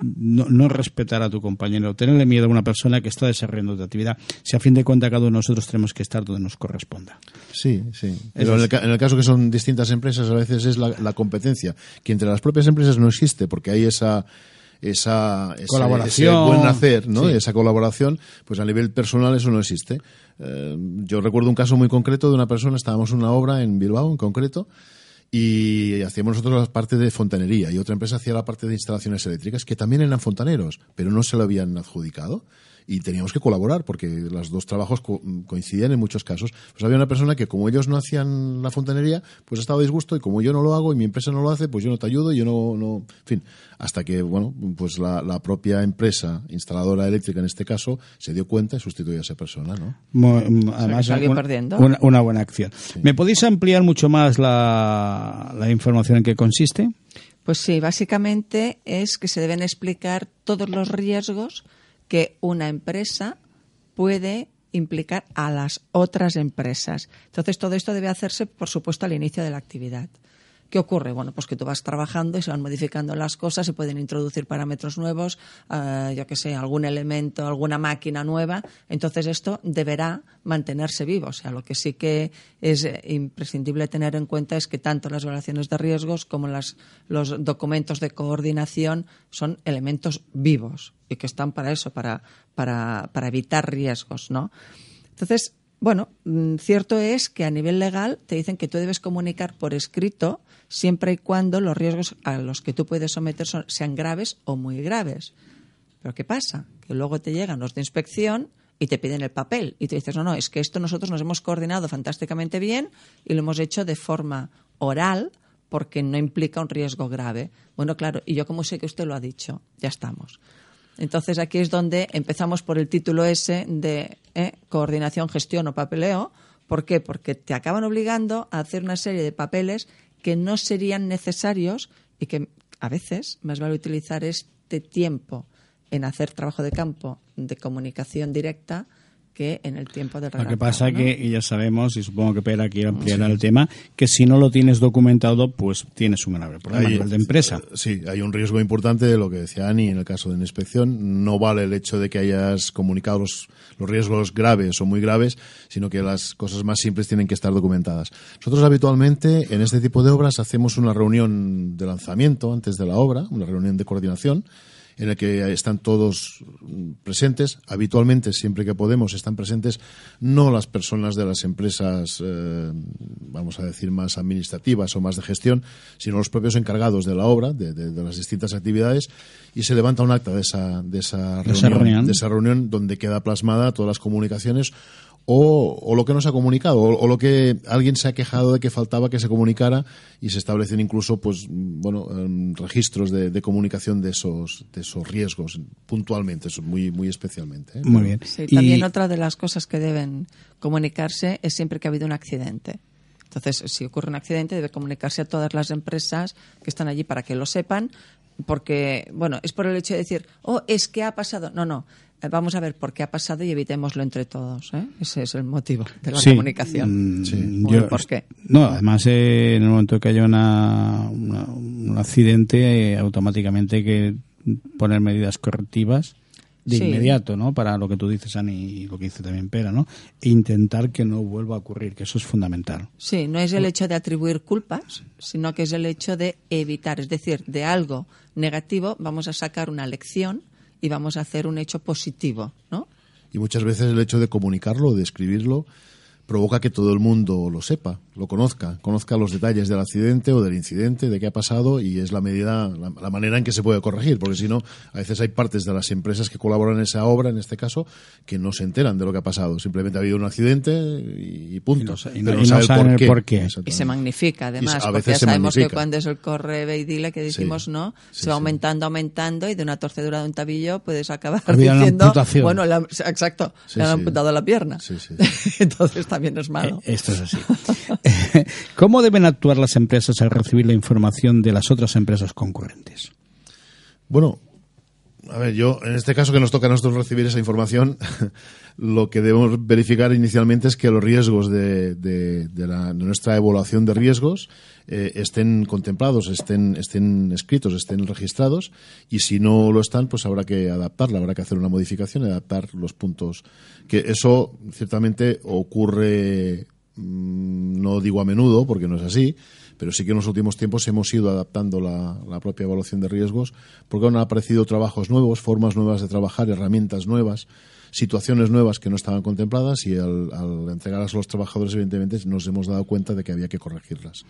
no, no respetar a tu compañero, tenerle miedo a una persona que está desarrollando tu actividad. Si a fin de cuentas cada uno de nosotros tenemos que estar donde nos corresponda. Sí, sí. Pero en el, en el caso que son distintas empresas, a veces es la, la competencia, que entre las propias empresas no existe, porque hay esa esa Colaboración. ese buen hacer, ¿no? Sí. Esa colaboración, pues a nivel personal eso no existe. Eh, yo recuerdo un caso muy concreto de una persona, estábamos en una obra en Bilbao en concreto, y hacíamos nosotros la parte de fontanería y otra empresa hacía la parte de instalaciones eléctricas que también eran fontaneros, pero no se lo habían adjudicado y teníamos que colaborar porque los dos trabajos co- coincidían en muchos casos. Pues había una persona que como ellos no hacían la fontanería, pues estaba a disgusto y como yo no lo hago y mi empresa no lo hace, pues yo no te ayudo, yo no, no, en fin, hasta que, bueno, pues la, la propia empresa instaladora eléctrica en este caso se dio cuenta y sustituyó a esa persona, ¿no? Mo- Además, salió una, perdiendo. una- una buena acción. ¿Me podéis ampliar mucho más la, la información en qué consiste? Pues sí, básicamente es que se deben explicar todos los riesgos que una empresa puede implicar a las otras empresas. Entonces, todo esto debe hacerse, por supuesto, al inicio de la actividad. ¿Qué ocurre? Bueno, pues que tú vas trabajando y se van modificando las cosas, se pueden introducir parámetros nuevos, eh, yo que sé, algún elemento, alguna máquina nueva. Entonces esto deberá mantenerse vivo. O sea, lo que sí que es imprescindible tener en cuenta es que tanto las evaluaciones de riesgos como las, los documentos de coordinación son elementos vivos y que están para eso, para, para, para evitar riesgos, ¿no? Entonces, bueno, mm, cierto es que a nivel legal te dicen que tú debes comunicar por escrito siempre y cuando los riesgos a los que tú puedes someter sean graves o muy graves. Pero ¿qué pasa? Que luego te llegan los de inspección y te piden el papel y te dices, no, no, es que esto nosotros nos hemos coordinado fantásticamente bien y lo hemos hecho de forma oral porque no implica un riesgo grave. Bueno, claro, y yo como sé que usted lo ha dicho, ya estamos. Entonces aquí es donde empezamos por el título ese de eh, coordinación, gestión o papeleo. ¿Por qué? Porque te acaban obligando a hacer una serie de papeles que no serían necesarios y que a veces más vale utilizar este tiempo en hacer trabajo de campo de comunicación directa que en el tiempo del Lo que redactado, pasa ¿no? que, y ya sabemos, y supongo que Pera quiere ampliar el tema, que si no lo tienes documentado, pues tienes un grave problema Hay- de empresa. Sí, hay un riesgo importante de lo que decía Ani en el caso de una inspección. No vale el hecho de que hayas comunicado los, los riesgos graves o muy graves, sino que las cosas más simples tienen que estar documentadas. Nosotros habitualmente en este tipo de obras hacemos una reunión de lanzamiento antes de la obra, una reunión de coordinación en la que están todos presentes. Habitualmente, siempre que podemos, están presentes no las personas de las empresas, eh, vamos a decir, más administrativas o más de gestión, sino los propios encargados de la obra, de, de- de las distintas actividades, y se levanta un acta de esa, de esa, reunión. de esa reunión donde queda plasmada todas las comunicaciones o, o lo que no se ha comunicado, o, o lo que alguien se ha quejado de que faltaba que se comunicara y se establecen incluso, pues, bueno, em, registros de, de comunicación de esos, de esos riesgos puntualmente, eso muy, muy especialmente. ¿eh? Muy bien. Sí, Y- también otra de las cosas que deben comunicarse es siempre que ha habido un accidente. Entonces, si ocurre un accidente, debe comunicarse a todas las empresas que están allí para que lo sepan, porque, bueno, es por el hecho de decir, oh, es que ha pasado. No, no. Vamos a ver por qué ha pasado y evitémoslo entre todos. ¿eh? Ese es el motivo de la Sí, comunicación. mm, Bueno, yo- ¿Por qué? No, además eh, en el momento que haya una, una- un accidente, eh, automáticamente hay que poner medidas correctivas de Sí. inmediato, ¿no? Para lo que tú dices, Ani, y lo que dice también Pera, ¿no? E intentar que no vuelva a ocurrir, que eso es fundamental. Sí, no es el hecho de atribuir culpas, sino que es el hecho de evitar. Es decir, de algo negativo vamos a sacar una lección y vamos a hacer un hecho positivo, ¿no? Y muchas veces el hecho de comunicarlo, de escribirlo, provoca que todo el mundo lo sepa, lo conozca, conozca los detalles del accidente o del incidente, de qué ha pasado y es la medida, la, la manera en que se puede corregir, porque si no, a veces hay partes de las empresas que colaboran en esa obra, en este caso, que no se enteran de lo que ha pasado. Simplemente ha habido un accidente y, y punto. Y no y no- Pero y no sabe saben el por qué. Y se magnifica, además, Y a porque veces ya se sabemos que cuando es el corre ve y dile que decimos Sí, no, sí, se va sí. aumentando, aumentando y de una torcedura de un tabillo puedes acabar Había una diciendo, bueno, la- exacto, Sí, le han sí. amputado la pierna. Sí, sí. Entonces también es malo. Eh, Esto es así. ¿Cómo deben actuar las empresas al recibir la información de las otras empresas concurrentes? Bueno, a ver, yo, en este caso que nos toca a nosotros recibir esa información, lo que debemos verificar inicialmente es que los riesgos de, de- la- de nuestra evaluación de riesgos eh, estén contemplados, estén, estén escritos, estén registrados, y si no lo están, pues habrá que adaptarla, habrá que hacer una modificación adaptar los puntos. Que eso ciertamente ocurre, mm, no digo a menudo, porque no es así, pero sí que en los últimos tiempos hemos ido adaptando la, propia evaluación de riesgos porque han aparecido trabajos nuevos, formas nuevas de trabajar, herramientas nuevas, situaciones nuevas que no estaban contempladas y al, entregarlas a los trabajadores, evidentemente, nos hemos dado cuenta de que había que corregirlas.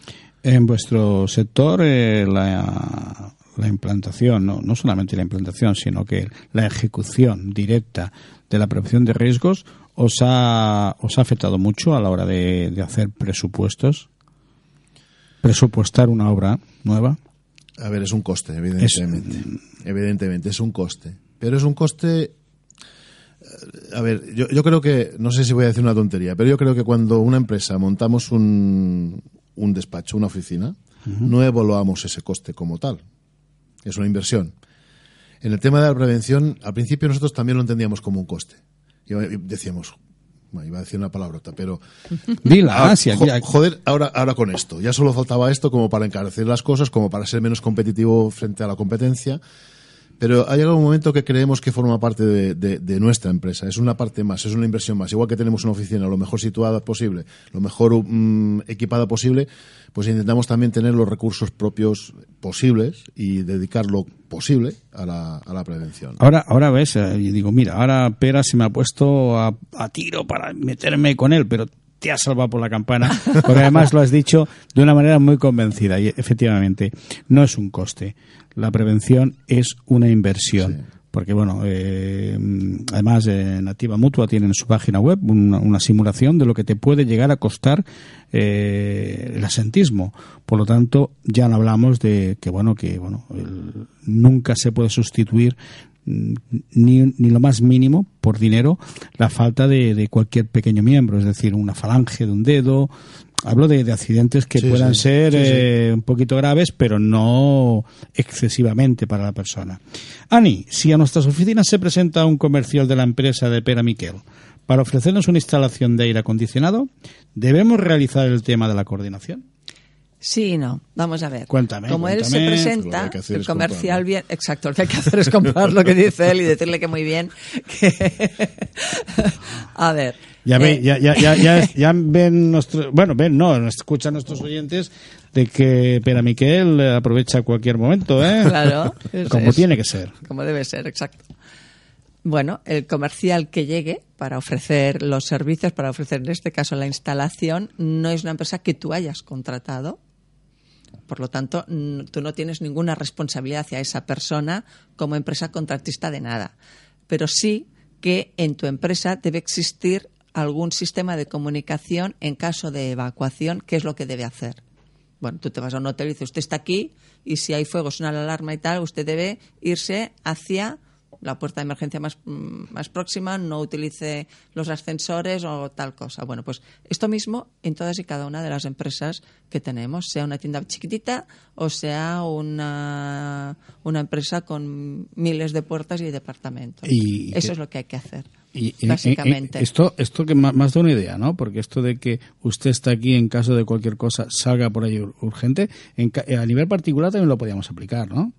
En vuestro sector, eh, la, la implantación, no, no solamente la implantación, sino que la ejecución directa de la prevención de riesgos, ¿os ha, os ha afectado mucho a la hora de hacer presupuestos? ¿Presupuestar una obra nueva? A ver, es un coste, evidentemente. Evidentemente, es un coste. Pero es un coste. eh, A ver, yo, yo creo que. No sé si voy a decir una tontería, pero yo creo que cuando una empresa montamos un, un despacho, una oficina, no evaluamos ese coste como tal. Es una inversión. En el tema de la prevención, al principio nosotros también lo entendíamos como un coste. Y decíamos, bueno, iba a decir una palabrota, pero Dila, Ah, aquí, aquí- joder, ahora, ahora con esto. Ya solo faltaba esto como para encarecer las cosas, como para ser menos competitivo frente a la competencia. Pero ha llegado un momento que creemos que forma parte de, nuestra empresa. Es una parte más, es una inversión más. Igual que tenemos una oficina lo mejor situada posible, lo mejor mm, equipada posible, pues intentamos también tener los recursos propios posibles y dedicar lo posible a la, a la prevención. Ahora, ahora ves, eh, y digo, mira, ahora Pera se me ha puesto a, a tiro para meterme con él, pero te has salvado por la campana, porque además lo has dicho de una manera muy convencida y efectivamente no es un coste. La prevención es una inversión. Porque, bueno, eh, además eh, Nativa Mutua tiene en su página web una, una simulación de lo que te puede llegar a costar eh, el asentismo. Por lo tanto, ya no hablamos de que, bueno, que bueno, el- nunca se puede sustituir ni, ni lo más mínimo por dinero la falta de, de cualquier pequeño miembro, es decir, una falange de un dedo. Hablo de, de accidentes que Sí, puedan sí, ser sí, eh, un poquito graves, pero no excesivamente para la persona. Ani, si a nuestras oficinas se presenta un comercial de la empresa de Pera Miquel para ofrecernos una instalación de aire acondicionado, ¿debemos realizar el tema de la coordinación? Sí y no. Vamos a ver. Cuéntame, Como él se presenta, el comercial bien. Exacto, lo que hay que hacer es comprar lo que dice él y decirle que muy bien. Que... a ver. Ya, eh, ve- ya, ya, ya, ya, ya ven nuestro, bueno, ven, no, escuchan nuestros oyentes de que Pera Miquel eh, aprovecha cualquier momento, ¿eh? Claro. es- Como es- tiene que ser. Como debe ser, exacto. Bueno, el comercial que llegue para ofrecer los servicios, para ofrecer en este caso la instalación, no es una empresa que tú hayas contratado. Por lo tanto, tú no tienes ninguna responsabilidad hacia esa persona como empresa contratista de nada. Pero sí que en tu empresa debe existir algún sistema de comunicación en caso de evacuación, qué es lo que debe hacer. Bueno, tú te vas a un hotel y dices, usted está aquí y si hay fuego, suena la alarma y tal, usted debe irse hacia la puerta de emergencia más, mm, más próxima, no utilice los ascensores o tal cosa. Bueno, pues esto mismo en todas y cada una de las empresas que tenemos, sea una tienda chiquitita o sea una, una empresa con miles de puertas y departamentos. Y Eso que- es lo que hay que hacer, Y, básicamente. y- esto, esto que más da una idea, ¿no? Porque esto de que usted está aquí en caso de cualquier cosa salga por ahí ur- urgente, en a nivel particular también lo podíamos aplicar, ¿no?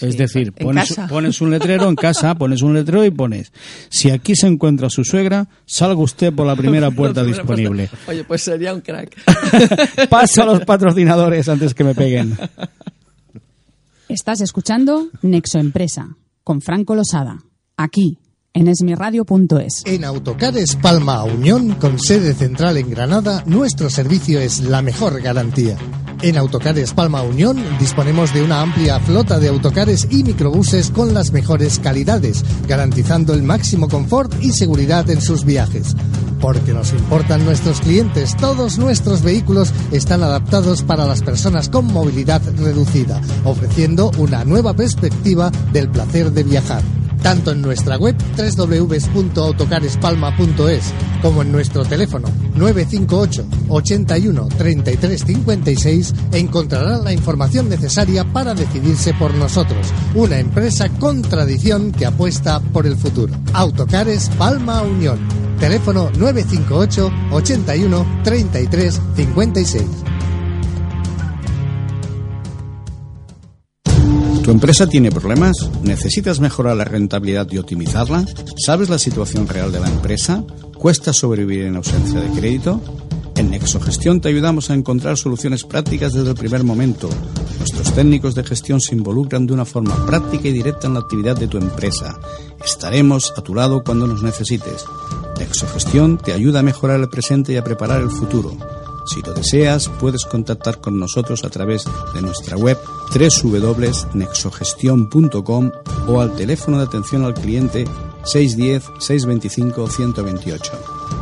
Es decir, pones un letrero en casa, pones un letrero y pones, si aquí se encuentra su suegra, salga usted por la primera puerta disponible. Oye, pues sería un crack. Paso a los patrocinadores antes que me peguen. Estás escuchando Nexo Empresa con Franco Losada, aquí en esmiradio.es. En Autocares Palma Unión, con sede central en Granada, nuestro servicio es la mejor garantía. En Autocares Palma Unión disponemos de una amplia flota de autocares y microbuses con las mejores calidades, garantizando el máximo confort y seguridad en sus viajes. Porque nos importan nuestros clientes, todos nuestros vehículos están adaptados para las personas con movilidad reducida, ofreciendo una nueva perspectiva del placer de viajar tanto en nuestra web www.autocarespalma.es como en nuestro teléfono 958 81 33 56 encontrarán la información necesaria para decidirse por nosotros, una empresa con tradición que apuesta por el futuro. Autocares Palma Unión. Teléfono 958 81 33 56. ¿Tu empresa tiene problemas? ¿Necesitas mejorar la rentabilidad y optimizarla? ¿Sabes la situación real de la empresa? ¿Cuesta sobrevivir en ausencia de crédito? En Nexogestión te ayudamos a encontrar soluciones prácticas desde el primer momento. Nuestros técnicos de gestión se involucran de una forma práctica y directa en la actividad de tu empresa. Estaremos a tu lado cuando nos necesites. Nexogestión te ayuda a mejorar el presente y a preparar el futuro. Si lo deseas, puedes contactar con nosotros a través de nuestra web www.nexogestion.com o al teléfono de atención al cliente 610-625-128.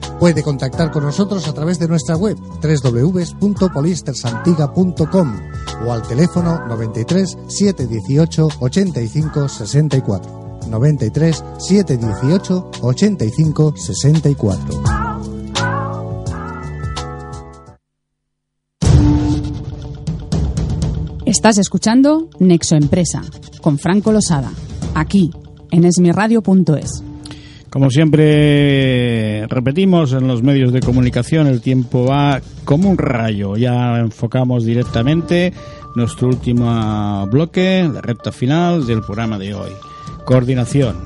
Puede contactar con nosotros a través de nuestra web www.poliestersantiga.com o al teléfono 93 718 85 64. 93 718 85 64. Estás escuchando Nexo Empresa con Franco Losada, aquí en esmiradio.es. Como siempre repetimos en los medios de comunicación, el tiempo va como un rayo. Ya enfocamos directamente nuestro último bloque, la recta final del programa de hoy. Coordinación.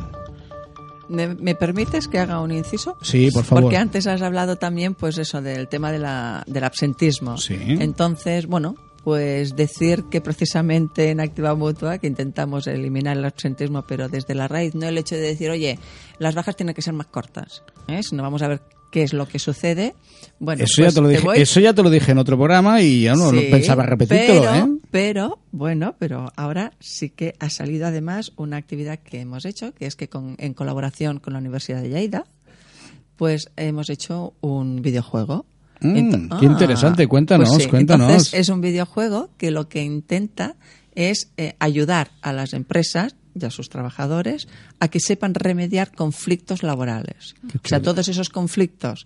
¿Me, permites que haga un inciso? Sí, por favor. Porque antes has hablado también, pues eso, del tema de la, del absentismo. Sí. Entonces, bueno, pues decir que precisamente en Activa Mutua, que intentamos eliminar el absentismo, pero desde la raíz, no el hecho de decir, oye, las bajas tienen que ser más cortas, ¿eh? sino vamos a ver qué es lo que sucede. Bueno, Eso, pues ya te lo te dije, voy- eso ya te lo dije en otro programa y ya no, no Sí, pensaba repetírtelo, pero, ¿eh? Pero, bueno, pero ahora sí que ha salido además una actividad que hemos hecho, que es que con- en colaboración con la Universidad de Lleida, pues hemos hecho un videojuego. Mm, qué interesante, cuéntanos, pues sí, cuéntanos. Entonces, es un videojuego que lo que intenta es eh, ayudar a las empresas y a sus trabajadores a que sepan remediar conflictos laborales. O sea, todos esos conflictos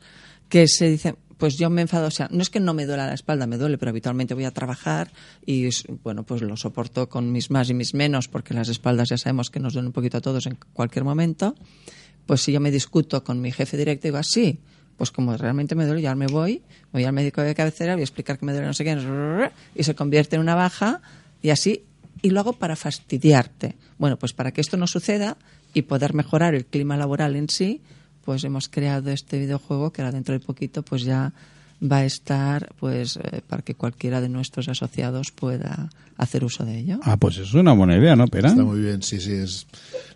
que se dicen, pues yo me enfado, o sea, no es que no me duela la espalda, me duele, pero habitualmente voy a trabajar y, bueno, pues lo soporto con mis más y mis menos, porque las espaldas ya sabemos que nos duelen un poquito a todos en cualquier momento. Pues si yo me discuto con mi jefe directo digo así, pues como realmente me duele, ya me voy, voy al médico de cabecera, voy a explicar que me duele no sé qué, y se convierte en una baja y así, y lo hago para fastidiarte. Bueno, pues para que esto no suceda y poder mejorar el clima laboral en sí, pues hemos creado este videojuego que ahora dentro de poquito pues ya va a estar pues eh, para que cualquiera de nuestros asociados pueda hacer uso de ello. Ah, pues es una buena idea, ¿no, Pera? Está muy bien, sí, sí. Es...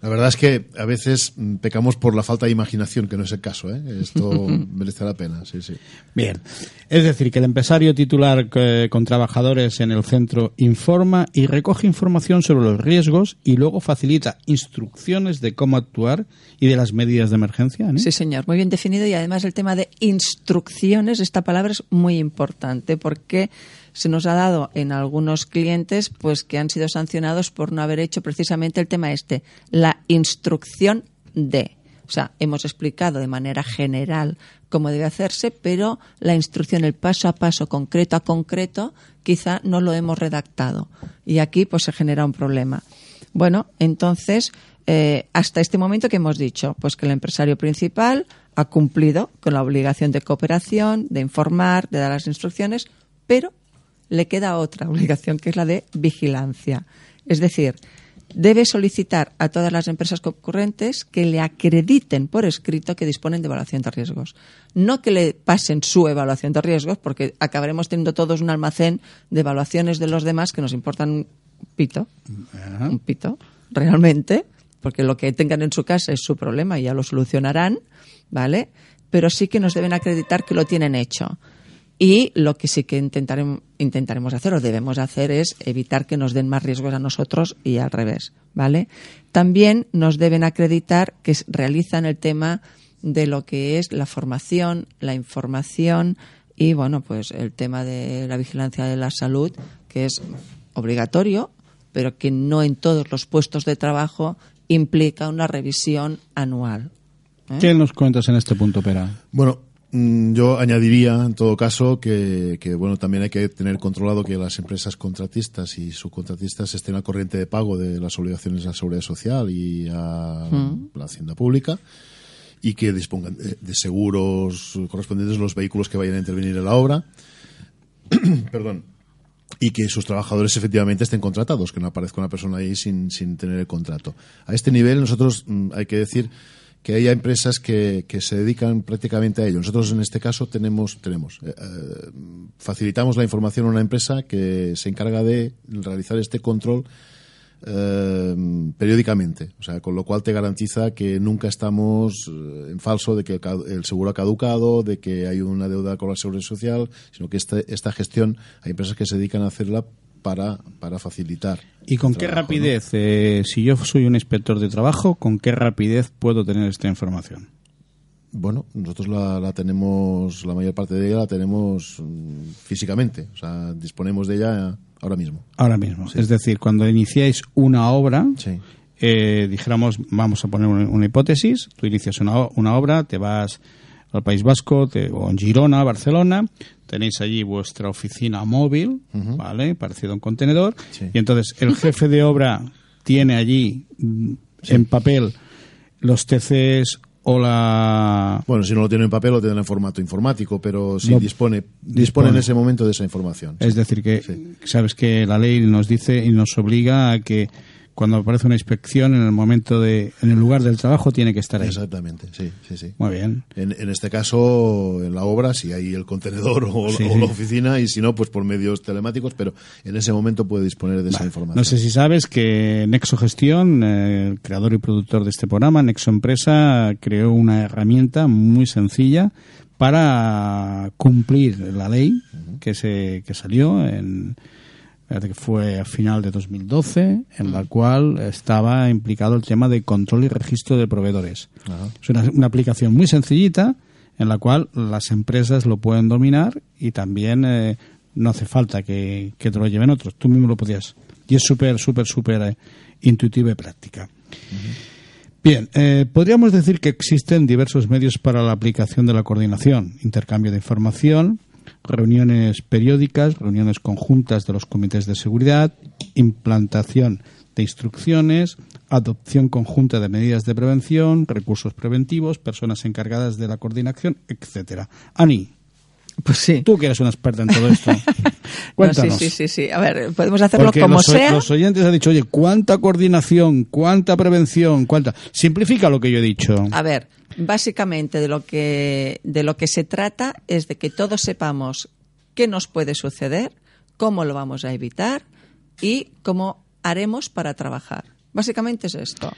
La verdad es que a veces mm, pecamos por la falta de imaginación, que no es el caso. ¿eh? Esto merece la pena, sí, sí. Bien. Es decir, que el empresario titular eh, con trabajadores en el centro informa y recoge información sobre los riesgos y luego facilita instrucciones de cómo actuar y de las medidas de emergencia. Sí, señor, muy bien definido y además el tema de instrucciones, esta palabra es muy importante porque se nos ha dado en algunos clientes pues que han sido sancionados por no haber hecho precisamente el tema este, la instrucción de. O sea, hemos explicado de manera general cómo debe hacerse, pero la instrucción, el paso a paso, concreto a concreto, quizá no lo hemos redactado. Y aquí pues se genera un problema. Bueno, entonces, eh, hasta este momento que hemos dicho, pues que el empresario principal ha cumplido con la obligación de cooperación, de informar, de dar las instrucciones, pero le queda otra obligación que es la de vigilancia. Es decir, debe solicitar a todas las empresas concurrentes que le acrediten por escrito que disponen de evaluación de riesgos. No que le pasen su evaluación de riesgos, porque acabaremos teniendo todos un almacén de evaluaciones de los demás que nos importan un pito, un pito, realmente, porque lo que tengan en su casa es su problema y ya lo solucionarán, ¿vale? Pero sí que nos deben acreditar que lo tienen hecho. Y lo que sí que intentaremos, intentaremos hacer o debemos hacer es evitar que nos den más riesgos a nosotros y al revés, ¿vale? También nos deben acreditar que realizan el tema de lo que es la formación, la información y, bueno, pues el tema de la vigilancia de la salud, que es obligatorio, pero que no en todos los puestos de trabajo implica una revisión anual. ¿Eh? ¿Qué nos cuentas en este punto, Pera? Bueno, Mm, yo añadiría, en todo caso, que, bueno también hay que tener controlado que las empresas contratistas y subcontratistas estén al corriente de pago de las obligaciones a la seguridad social y a mm. la hacienda pública y que dispongan de, seguros correspondientes los vehículos que vayan a intervenir en la obra. Perdón. Y que sus trabajadores efectivamente estén contratados, que no aparezca una persona ahí sin, sin tener el contrato. A este nivel, nosotros mm, hay que decir que haya empresas que, que, se dedican prácticamente a ello. Nosotros en este caso tenemos, tenemos eh, eh, facilitamos la información a una empresa que se encarga de realizar este control eh, periódicamente, o sea, con lo cual te garantiza que nunca estamos en falso de que el seguro ha caducado, de que hay una deuda con la seguridad social, sino que esta, esta gestión hay empresas que se dedican a hacerla para, para facilitar. ¿Y con qué rapidez, eh, si yo soy un inspector de trabajo, con qué rapidez puedo tener esta información? Bueno, nosotros la, tenemos, la mayor parte de ella la tenemos mm, físicamente, o sea, disponemos de ella ahora mismo. Ahora mismo, es decir, cuando iniciáis una obra, eh, dijéramos, vamos a poner una, hipótesis, tú inicias una, una obra, te vas al País Vasco o en Girona, Barcelona, tenéis allí vuestra oficina móvil, ¿vale? Parecido a un contenedor. Y entonces el jefe de obra tiene allí mm, en papel los TCs o la... Bueno, si no lo tiene en papel, lo tiene en formato informático, pero sí dispone, dispone, en ese momento de esa información. Es decir, que sabes que la ley nos dice y nos obliga a que cuando aparece una inspección en el momento de en el lugar del trabajo tiene que estar ahí. Exactamente sí sí sí. Muy bien. En, en este caso en la obra si hay el contenedor o, la oficina y si no pues por medios telemáticos pero en ese momento puede disponer de esa información. No sé si sabes que Nexo Gestión eh, el creador y productor de este programa Nexo Empresa creó una herramienta muy sencilla para cumplir la ley que se que salió en que fue a final de 2012, en la cual estaba implicado el tema de control y registro de proveedores. Es una, aplicación muy sencillita en la cual las empresas lo pueden dominar y también eh, no hace falta que, te lo lleven otros. Tú mismo lo podías. Y es súper, súper, súper eh, intuitiva y práctica. Bien, eh, podríamos decir que existen diversos medios para la aplicación de la coordinación, intercambio de información, reuniones periódicas, reuniones conjuntas de los comités de seguridad, implantación de instrucciones, adopción conjunta de medidas de prevención, recursos preventivos, personas encargadas de la coordinación, etcétera. Ani, pues sí. Tú que eres una experta en todo esto. Cuéntanos. sí, sí, sí, A ver, podemos hacerlo como sea. Los oyentes han dicho, oye, ¿cuánta coordinación? ¿Cuánta prevención? ¿Cuánta? Simplifica lo que yo he dicho. A ver, básicamente de lo que, de lo que se trata es de que todos sepamos qué nos puede suceder, cómo lo vamos a evitar y cómo haremos para trabajar. Básicamente es esto.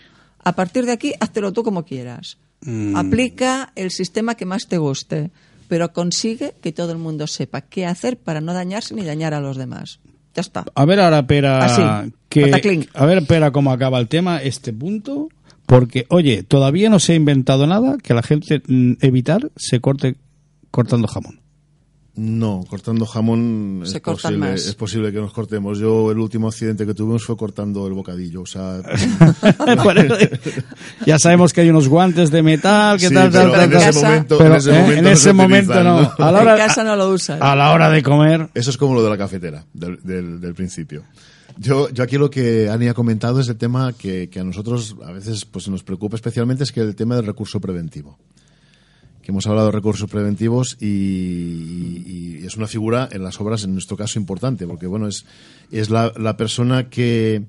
A partir de aquí, háztelo tú como quieras. Mm. Aplica el sistema que más te guste pero consigue que todo el mundo sepa qué hacer para no dañarse ni dañar a los demás. Ya está. A ver ahora, Pera, que, a ver, Pera, cómo acaba el tema, este punto, porque, oye, todavía no se ha inventado nada que la gente mm, evitar se corte cortando jamón. No, cortando jamón Se es, cortan posible, más. es posible que nos cortemos. Yo el último accidente que tuvimos fue cortando el bocadillo. O sea, Bueno, ya sabemos que hay unos guantes de metal, que sí, tal, tal, pero tal, en tal. ese casa- momento, Pero, en ese eh, momento, en no ese se momento utilizan, no. A la en hora, casa no lo usan. a la hora de comer. Eso es como lo de la cafetera del, del- del principio. Yo, yo aquí lo que Ani ha comentado es el tema que, que a nosotros a veces pues nos preocupa especialmente es que el tema del recurso preventivo. Que hemos hablado de recursos preventivos y, y- y es una figura en las obras, en nuestro caso, importante, porque bueno, es, es la, la persona que,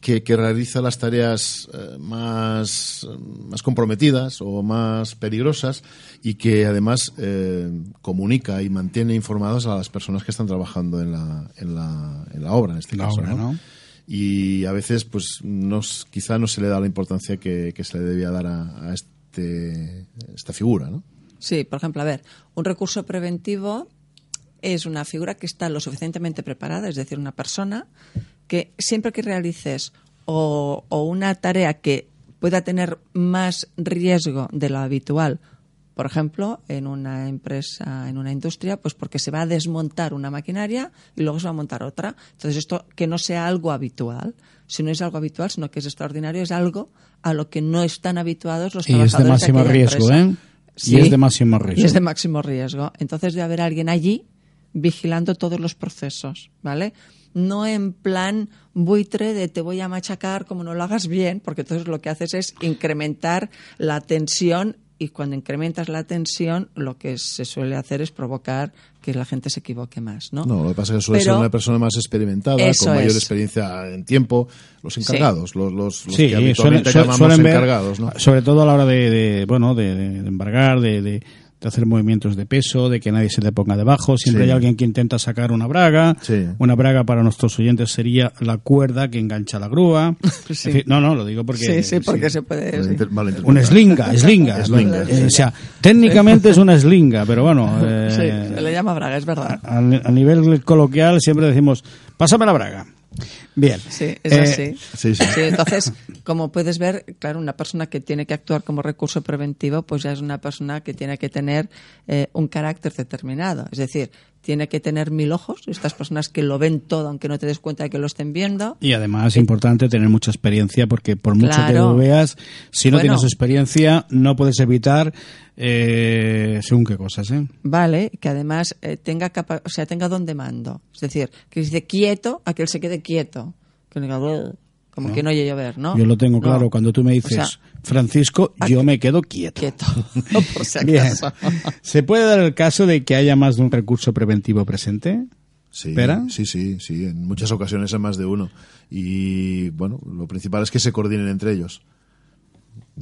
que, que realiza las tareas eh, más, más comprometidas o más peligrosas y que además eh, comunica y mantiene informadas a las personas que están trabajando en la, en la, en la obra, en este La caso. obra, ¿no? Y a veces, pues, nos, quizá no se le da la importancia que, que se le debía dar a, a este, esta figura, ¿no? Sí, por ejemplo, a ver, un recurso preventivo es una figura que está lo suficientemente preparada, es decir, una persona que siempre que realices o una tarea que pueda tener más riesgo de lo habitual, por ejemplo, en una empresa, en una industria, pues porque se va a desmontar una maquinaria y luego se va a montar otra. Entonces, esto que no sea algo habitual, si no es algo habitual, sino que es extraordinario, es algo a lo que no están habituados los Y es de trabajadores máximo riesgo, empresa. ¿eh? Y es de máximo riesgo. Y es de máximo riesgo. Entonces debe haber alguien allí vigilando todos los procesos, ¿vale? No en plan buitre de te voy a machacar como no lo hagas bien, porque entonces lo que haces es incrementar la tensión y cuando incrementas la tensión lo que se suele hacer es provocar que la gente se equivoque más, ¿no? No, lo que pasa es que suele Pero- ser una persona más experimentada, con mayor es. experiencia en tiempo, los encargados, los, los, los Sí, que suelen, habitualmente suelen- llamamos suelen ver, encargados, ¿no? sobre todo a la hora de, de, bueno, de, de- de embargar, de, de- hacer movimientos de peso, de que nadie se le ponga debajo. Siempre Sí. hay alguien que intenta sacar una braga. Sí. Una braga para nuestros oyentes sería la cuerda que engancha la grúa. Sí. No, no, lo digo porque... sí, sí, porque se puede... Una eslinga, eslinga. Eslinga, Eh. O sea, técnicamente es una eslinga, pero bueno... eh, Sí, se le llama braga, es verdad. a, a nivel coloquial siempre decimos, pásame la braga. Bien. Sí, es Eh, así. sí, sí. entonces, como puedes ver, claro, una persona que tiene que actuar como recurso preventivo, pues ya es una persona que tiene que tener eh, un carácter determinado. Es decir, tiene que tener mil ojos, estas personas que lo ven todo, aunque no te des cuenta de que lo estén viendo. Y además es importante tener mucha experiencia porque por mucho que lo veas, si no Bueno. tienes experiencia no puedes evitar eh, según qué cosas. ¿eh? Vale, que además eh, tenga capa o sea, tenga don de mando. Es decir, que dice quieto, a que él se quede quieto. Que diga, Como que no oye llover, ¿no? Yo lo tengo No. claro. Cuando tú me dices, O sea, Francisco, yo me quedo quieto. quieto, por si Bien. acaso. ¿Se puede dar el caso de que haya más de un recurso preventivo presente? Sí, ¿Espera? sí, sí, sí, en muchas ocasiones hay más de uno. Y bueno, lo principal es que se coordinen entre ellos.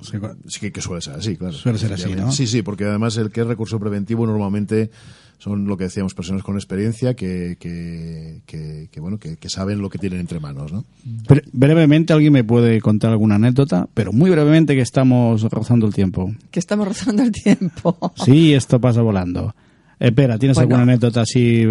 Sí, que, que suele ser así, claro. Suele ser así, ¿no? Sí, sí, porque además el que es recurso preventivo normalmente son lo que decíamos, personas con experiencia que, que, que, que, bueno, que, que saben lo que tienen entre manos, ¿no? Bre- brevemente, ¿alguien me puede contar alguna anécdota? Pero muy brevemente que estamos rozando el tiempo. Que estamos rozando el tiempo. Sí, esto pasa volando. Espera, ¿tienes Bueno. alguna anécdota así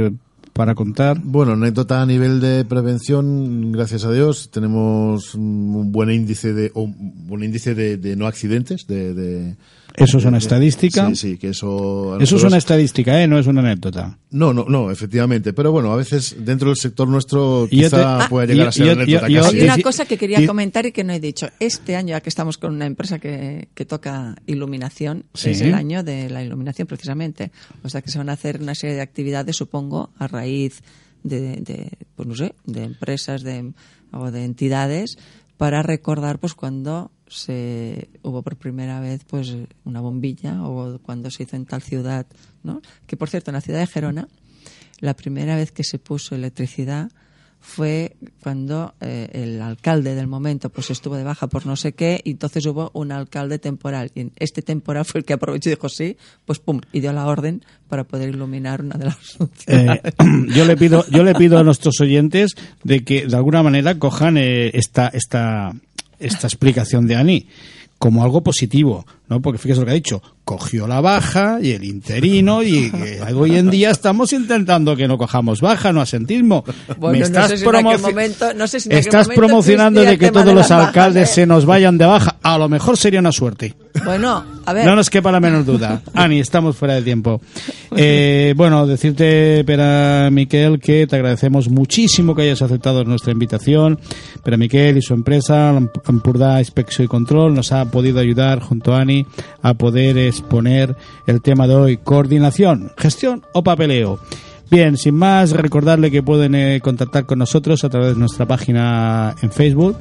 para contar? Bueno, anécdota a nivel de prevención, gracias a Dios, tenemos un buen índice de, un buen índice de, de no accidentes, de, de- ¿Eso es una de- estadística? Sí, sí, que eso... Eso es una estadística, ¿eh? No es una anécdota. No, no, no, efectivamente. Pero bueno, a veces dentro del sector nuestro yo quizá te- pueda Ah, llegar yo- a ser yo- anécdota yo- casi. Hay una y- cosa que quería y- comentar y que no he dicho. Este año, ya que estamos con una empresa que, que toca iluminación, Sí. es el año de la iluminación precisamente. O sea que se van a hacer una serie de actividades, supongo, a raíz de, de, pues no sé, de empresas de, o de entidades para recordar pues cuando se hubo por primera vez pues una bombilla o cuando se hizo en tal ciudad, ¿no? Que por cierto, en la ciudad de Gerona, la primera vez que se puso electricidad fue cuando eh, el alcalde del momento pues estuvo de baja por no sé qué y entonces hubo un alcalde temporal. Y este temporal fue el que aprovechó y dijo sí pues pum y dio la orden para poder iluminar una de las Eh, yo le pido yo le pido a nuestros oyentes de que de alguna manera cojan eh, esta esta esta explicación de Ani como algo positivo ¿no? Porque fíjese lo que ha dicho, cogió la baja y el interino y que hoy en día estamos intentando que no cojamos baja, no asentismo. Bueno, Me no estás, sé si momento- no sé si en aquel estás momento promocionando de que todos de los bajas, alcaldes ¿eh? se nos vayan de baja. A lo mejor sería una suerte. Bueno, a ver. No nos quepa la menor duda. Ani, estamos fuera de tiempo. Eh, bueno, decirte, Pera Miquel, que te agradecemos muchísimo que hayas aceptado nuestra invitación. Pera Miquel y su empresa, Ampurdá Inspección y Control, nos ha podido ayudar junto a Ani a poder exponer el tema de hoy, coordinación, gestión o papeleo. Bien, sin más, recordarle que pueden eh, contactar con nosotros a través de nuestra página en Facebook,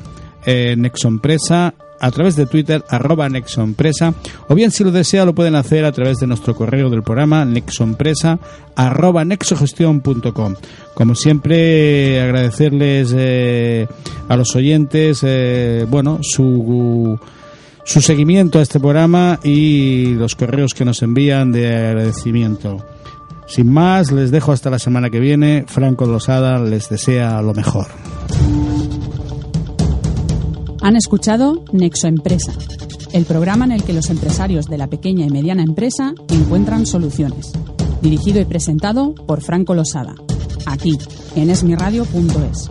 eh, Nexompresa, a través de Twitter, arroba Nexompresa, o bien si lo desea lo pueden hacer a través de nuestro correo del programa, nexompresa, arroba. Como siempre, agradecerles eh, a los oyentes, eh, bueno, su su seguimiento a este programa y los correos que nos envían de agradecimiento. Sin más, les dejo hasta la semana que viene. Franco Losada les desea lo mejor. Han escuchado Nexo Empresa, el programa en el que los empresarios de la pequeña y mediana empresa encuentran soluciones. Dirigido y presentado por Franco Losada, aquí en esmiradio.es.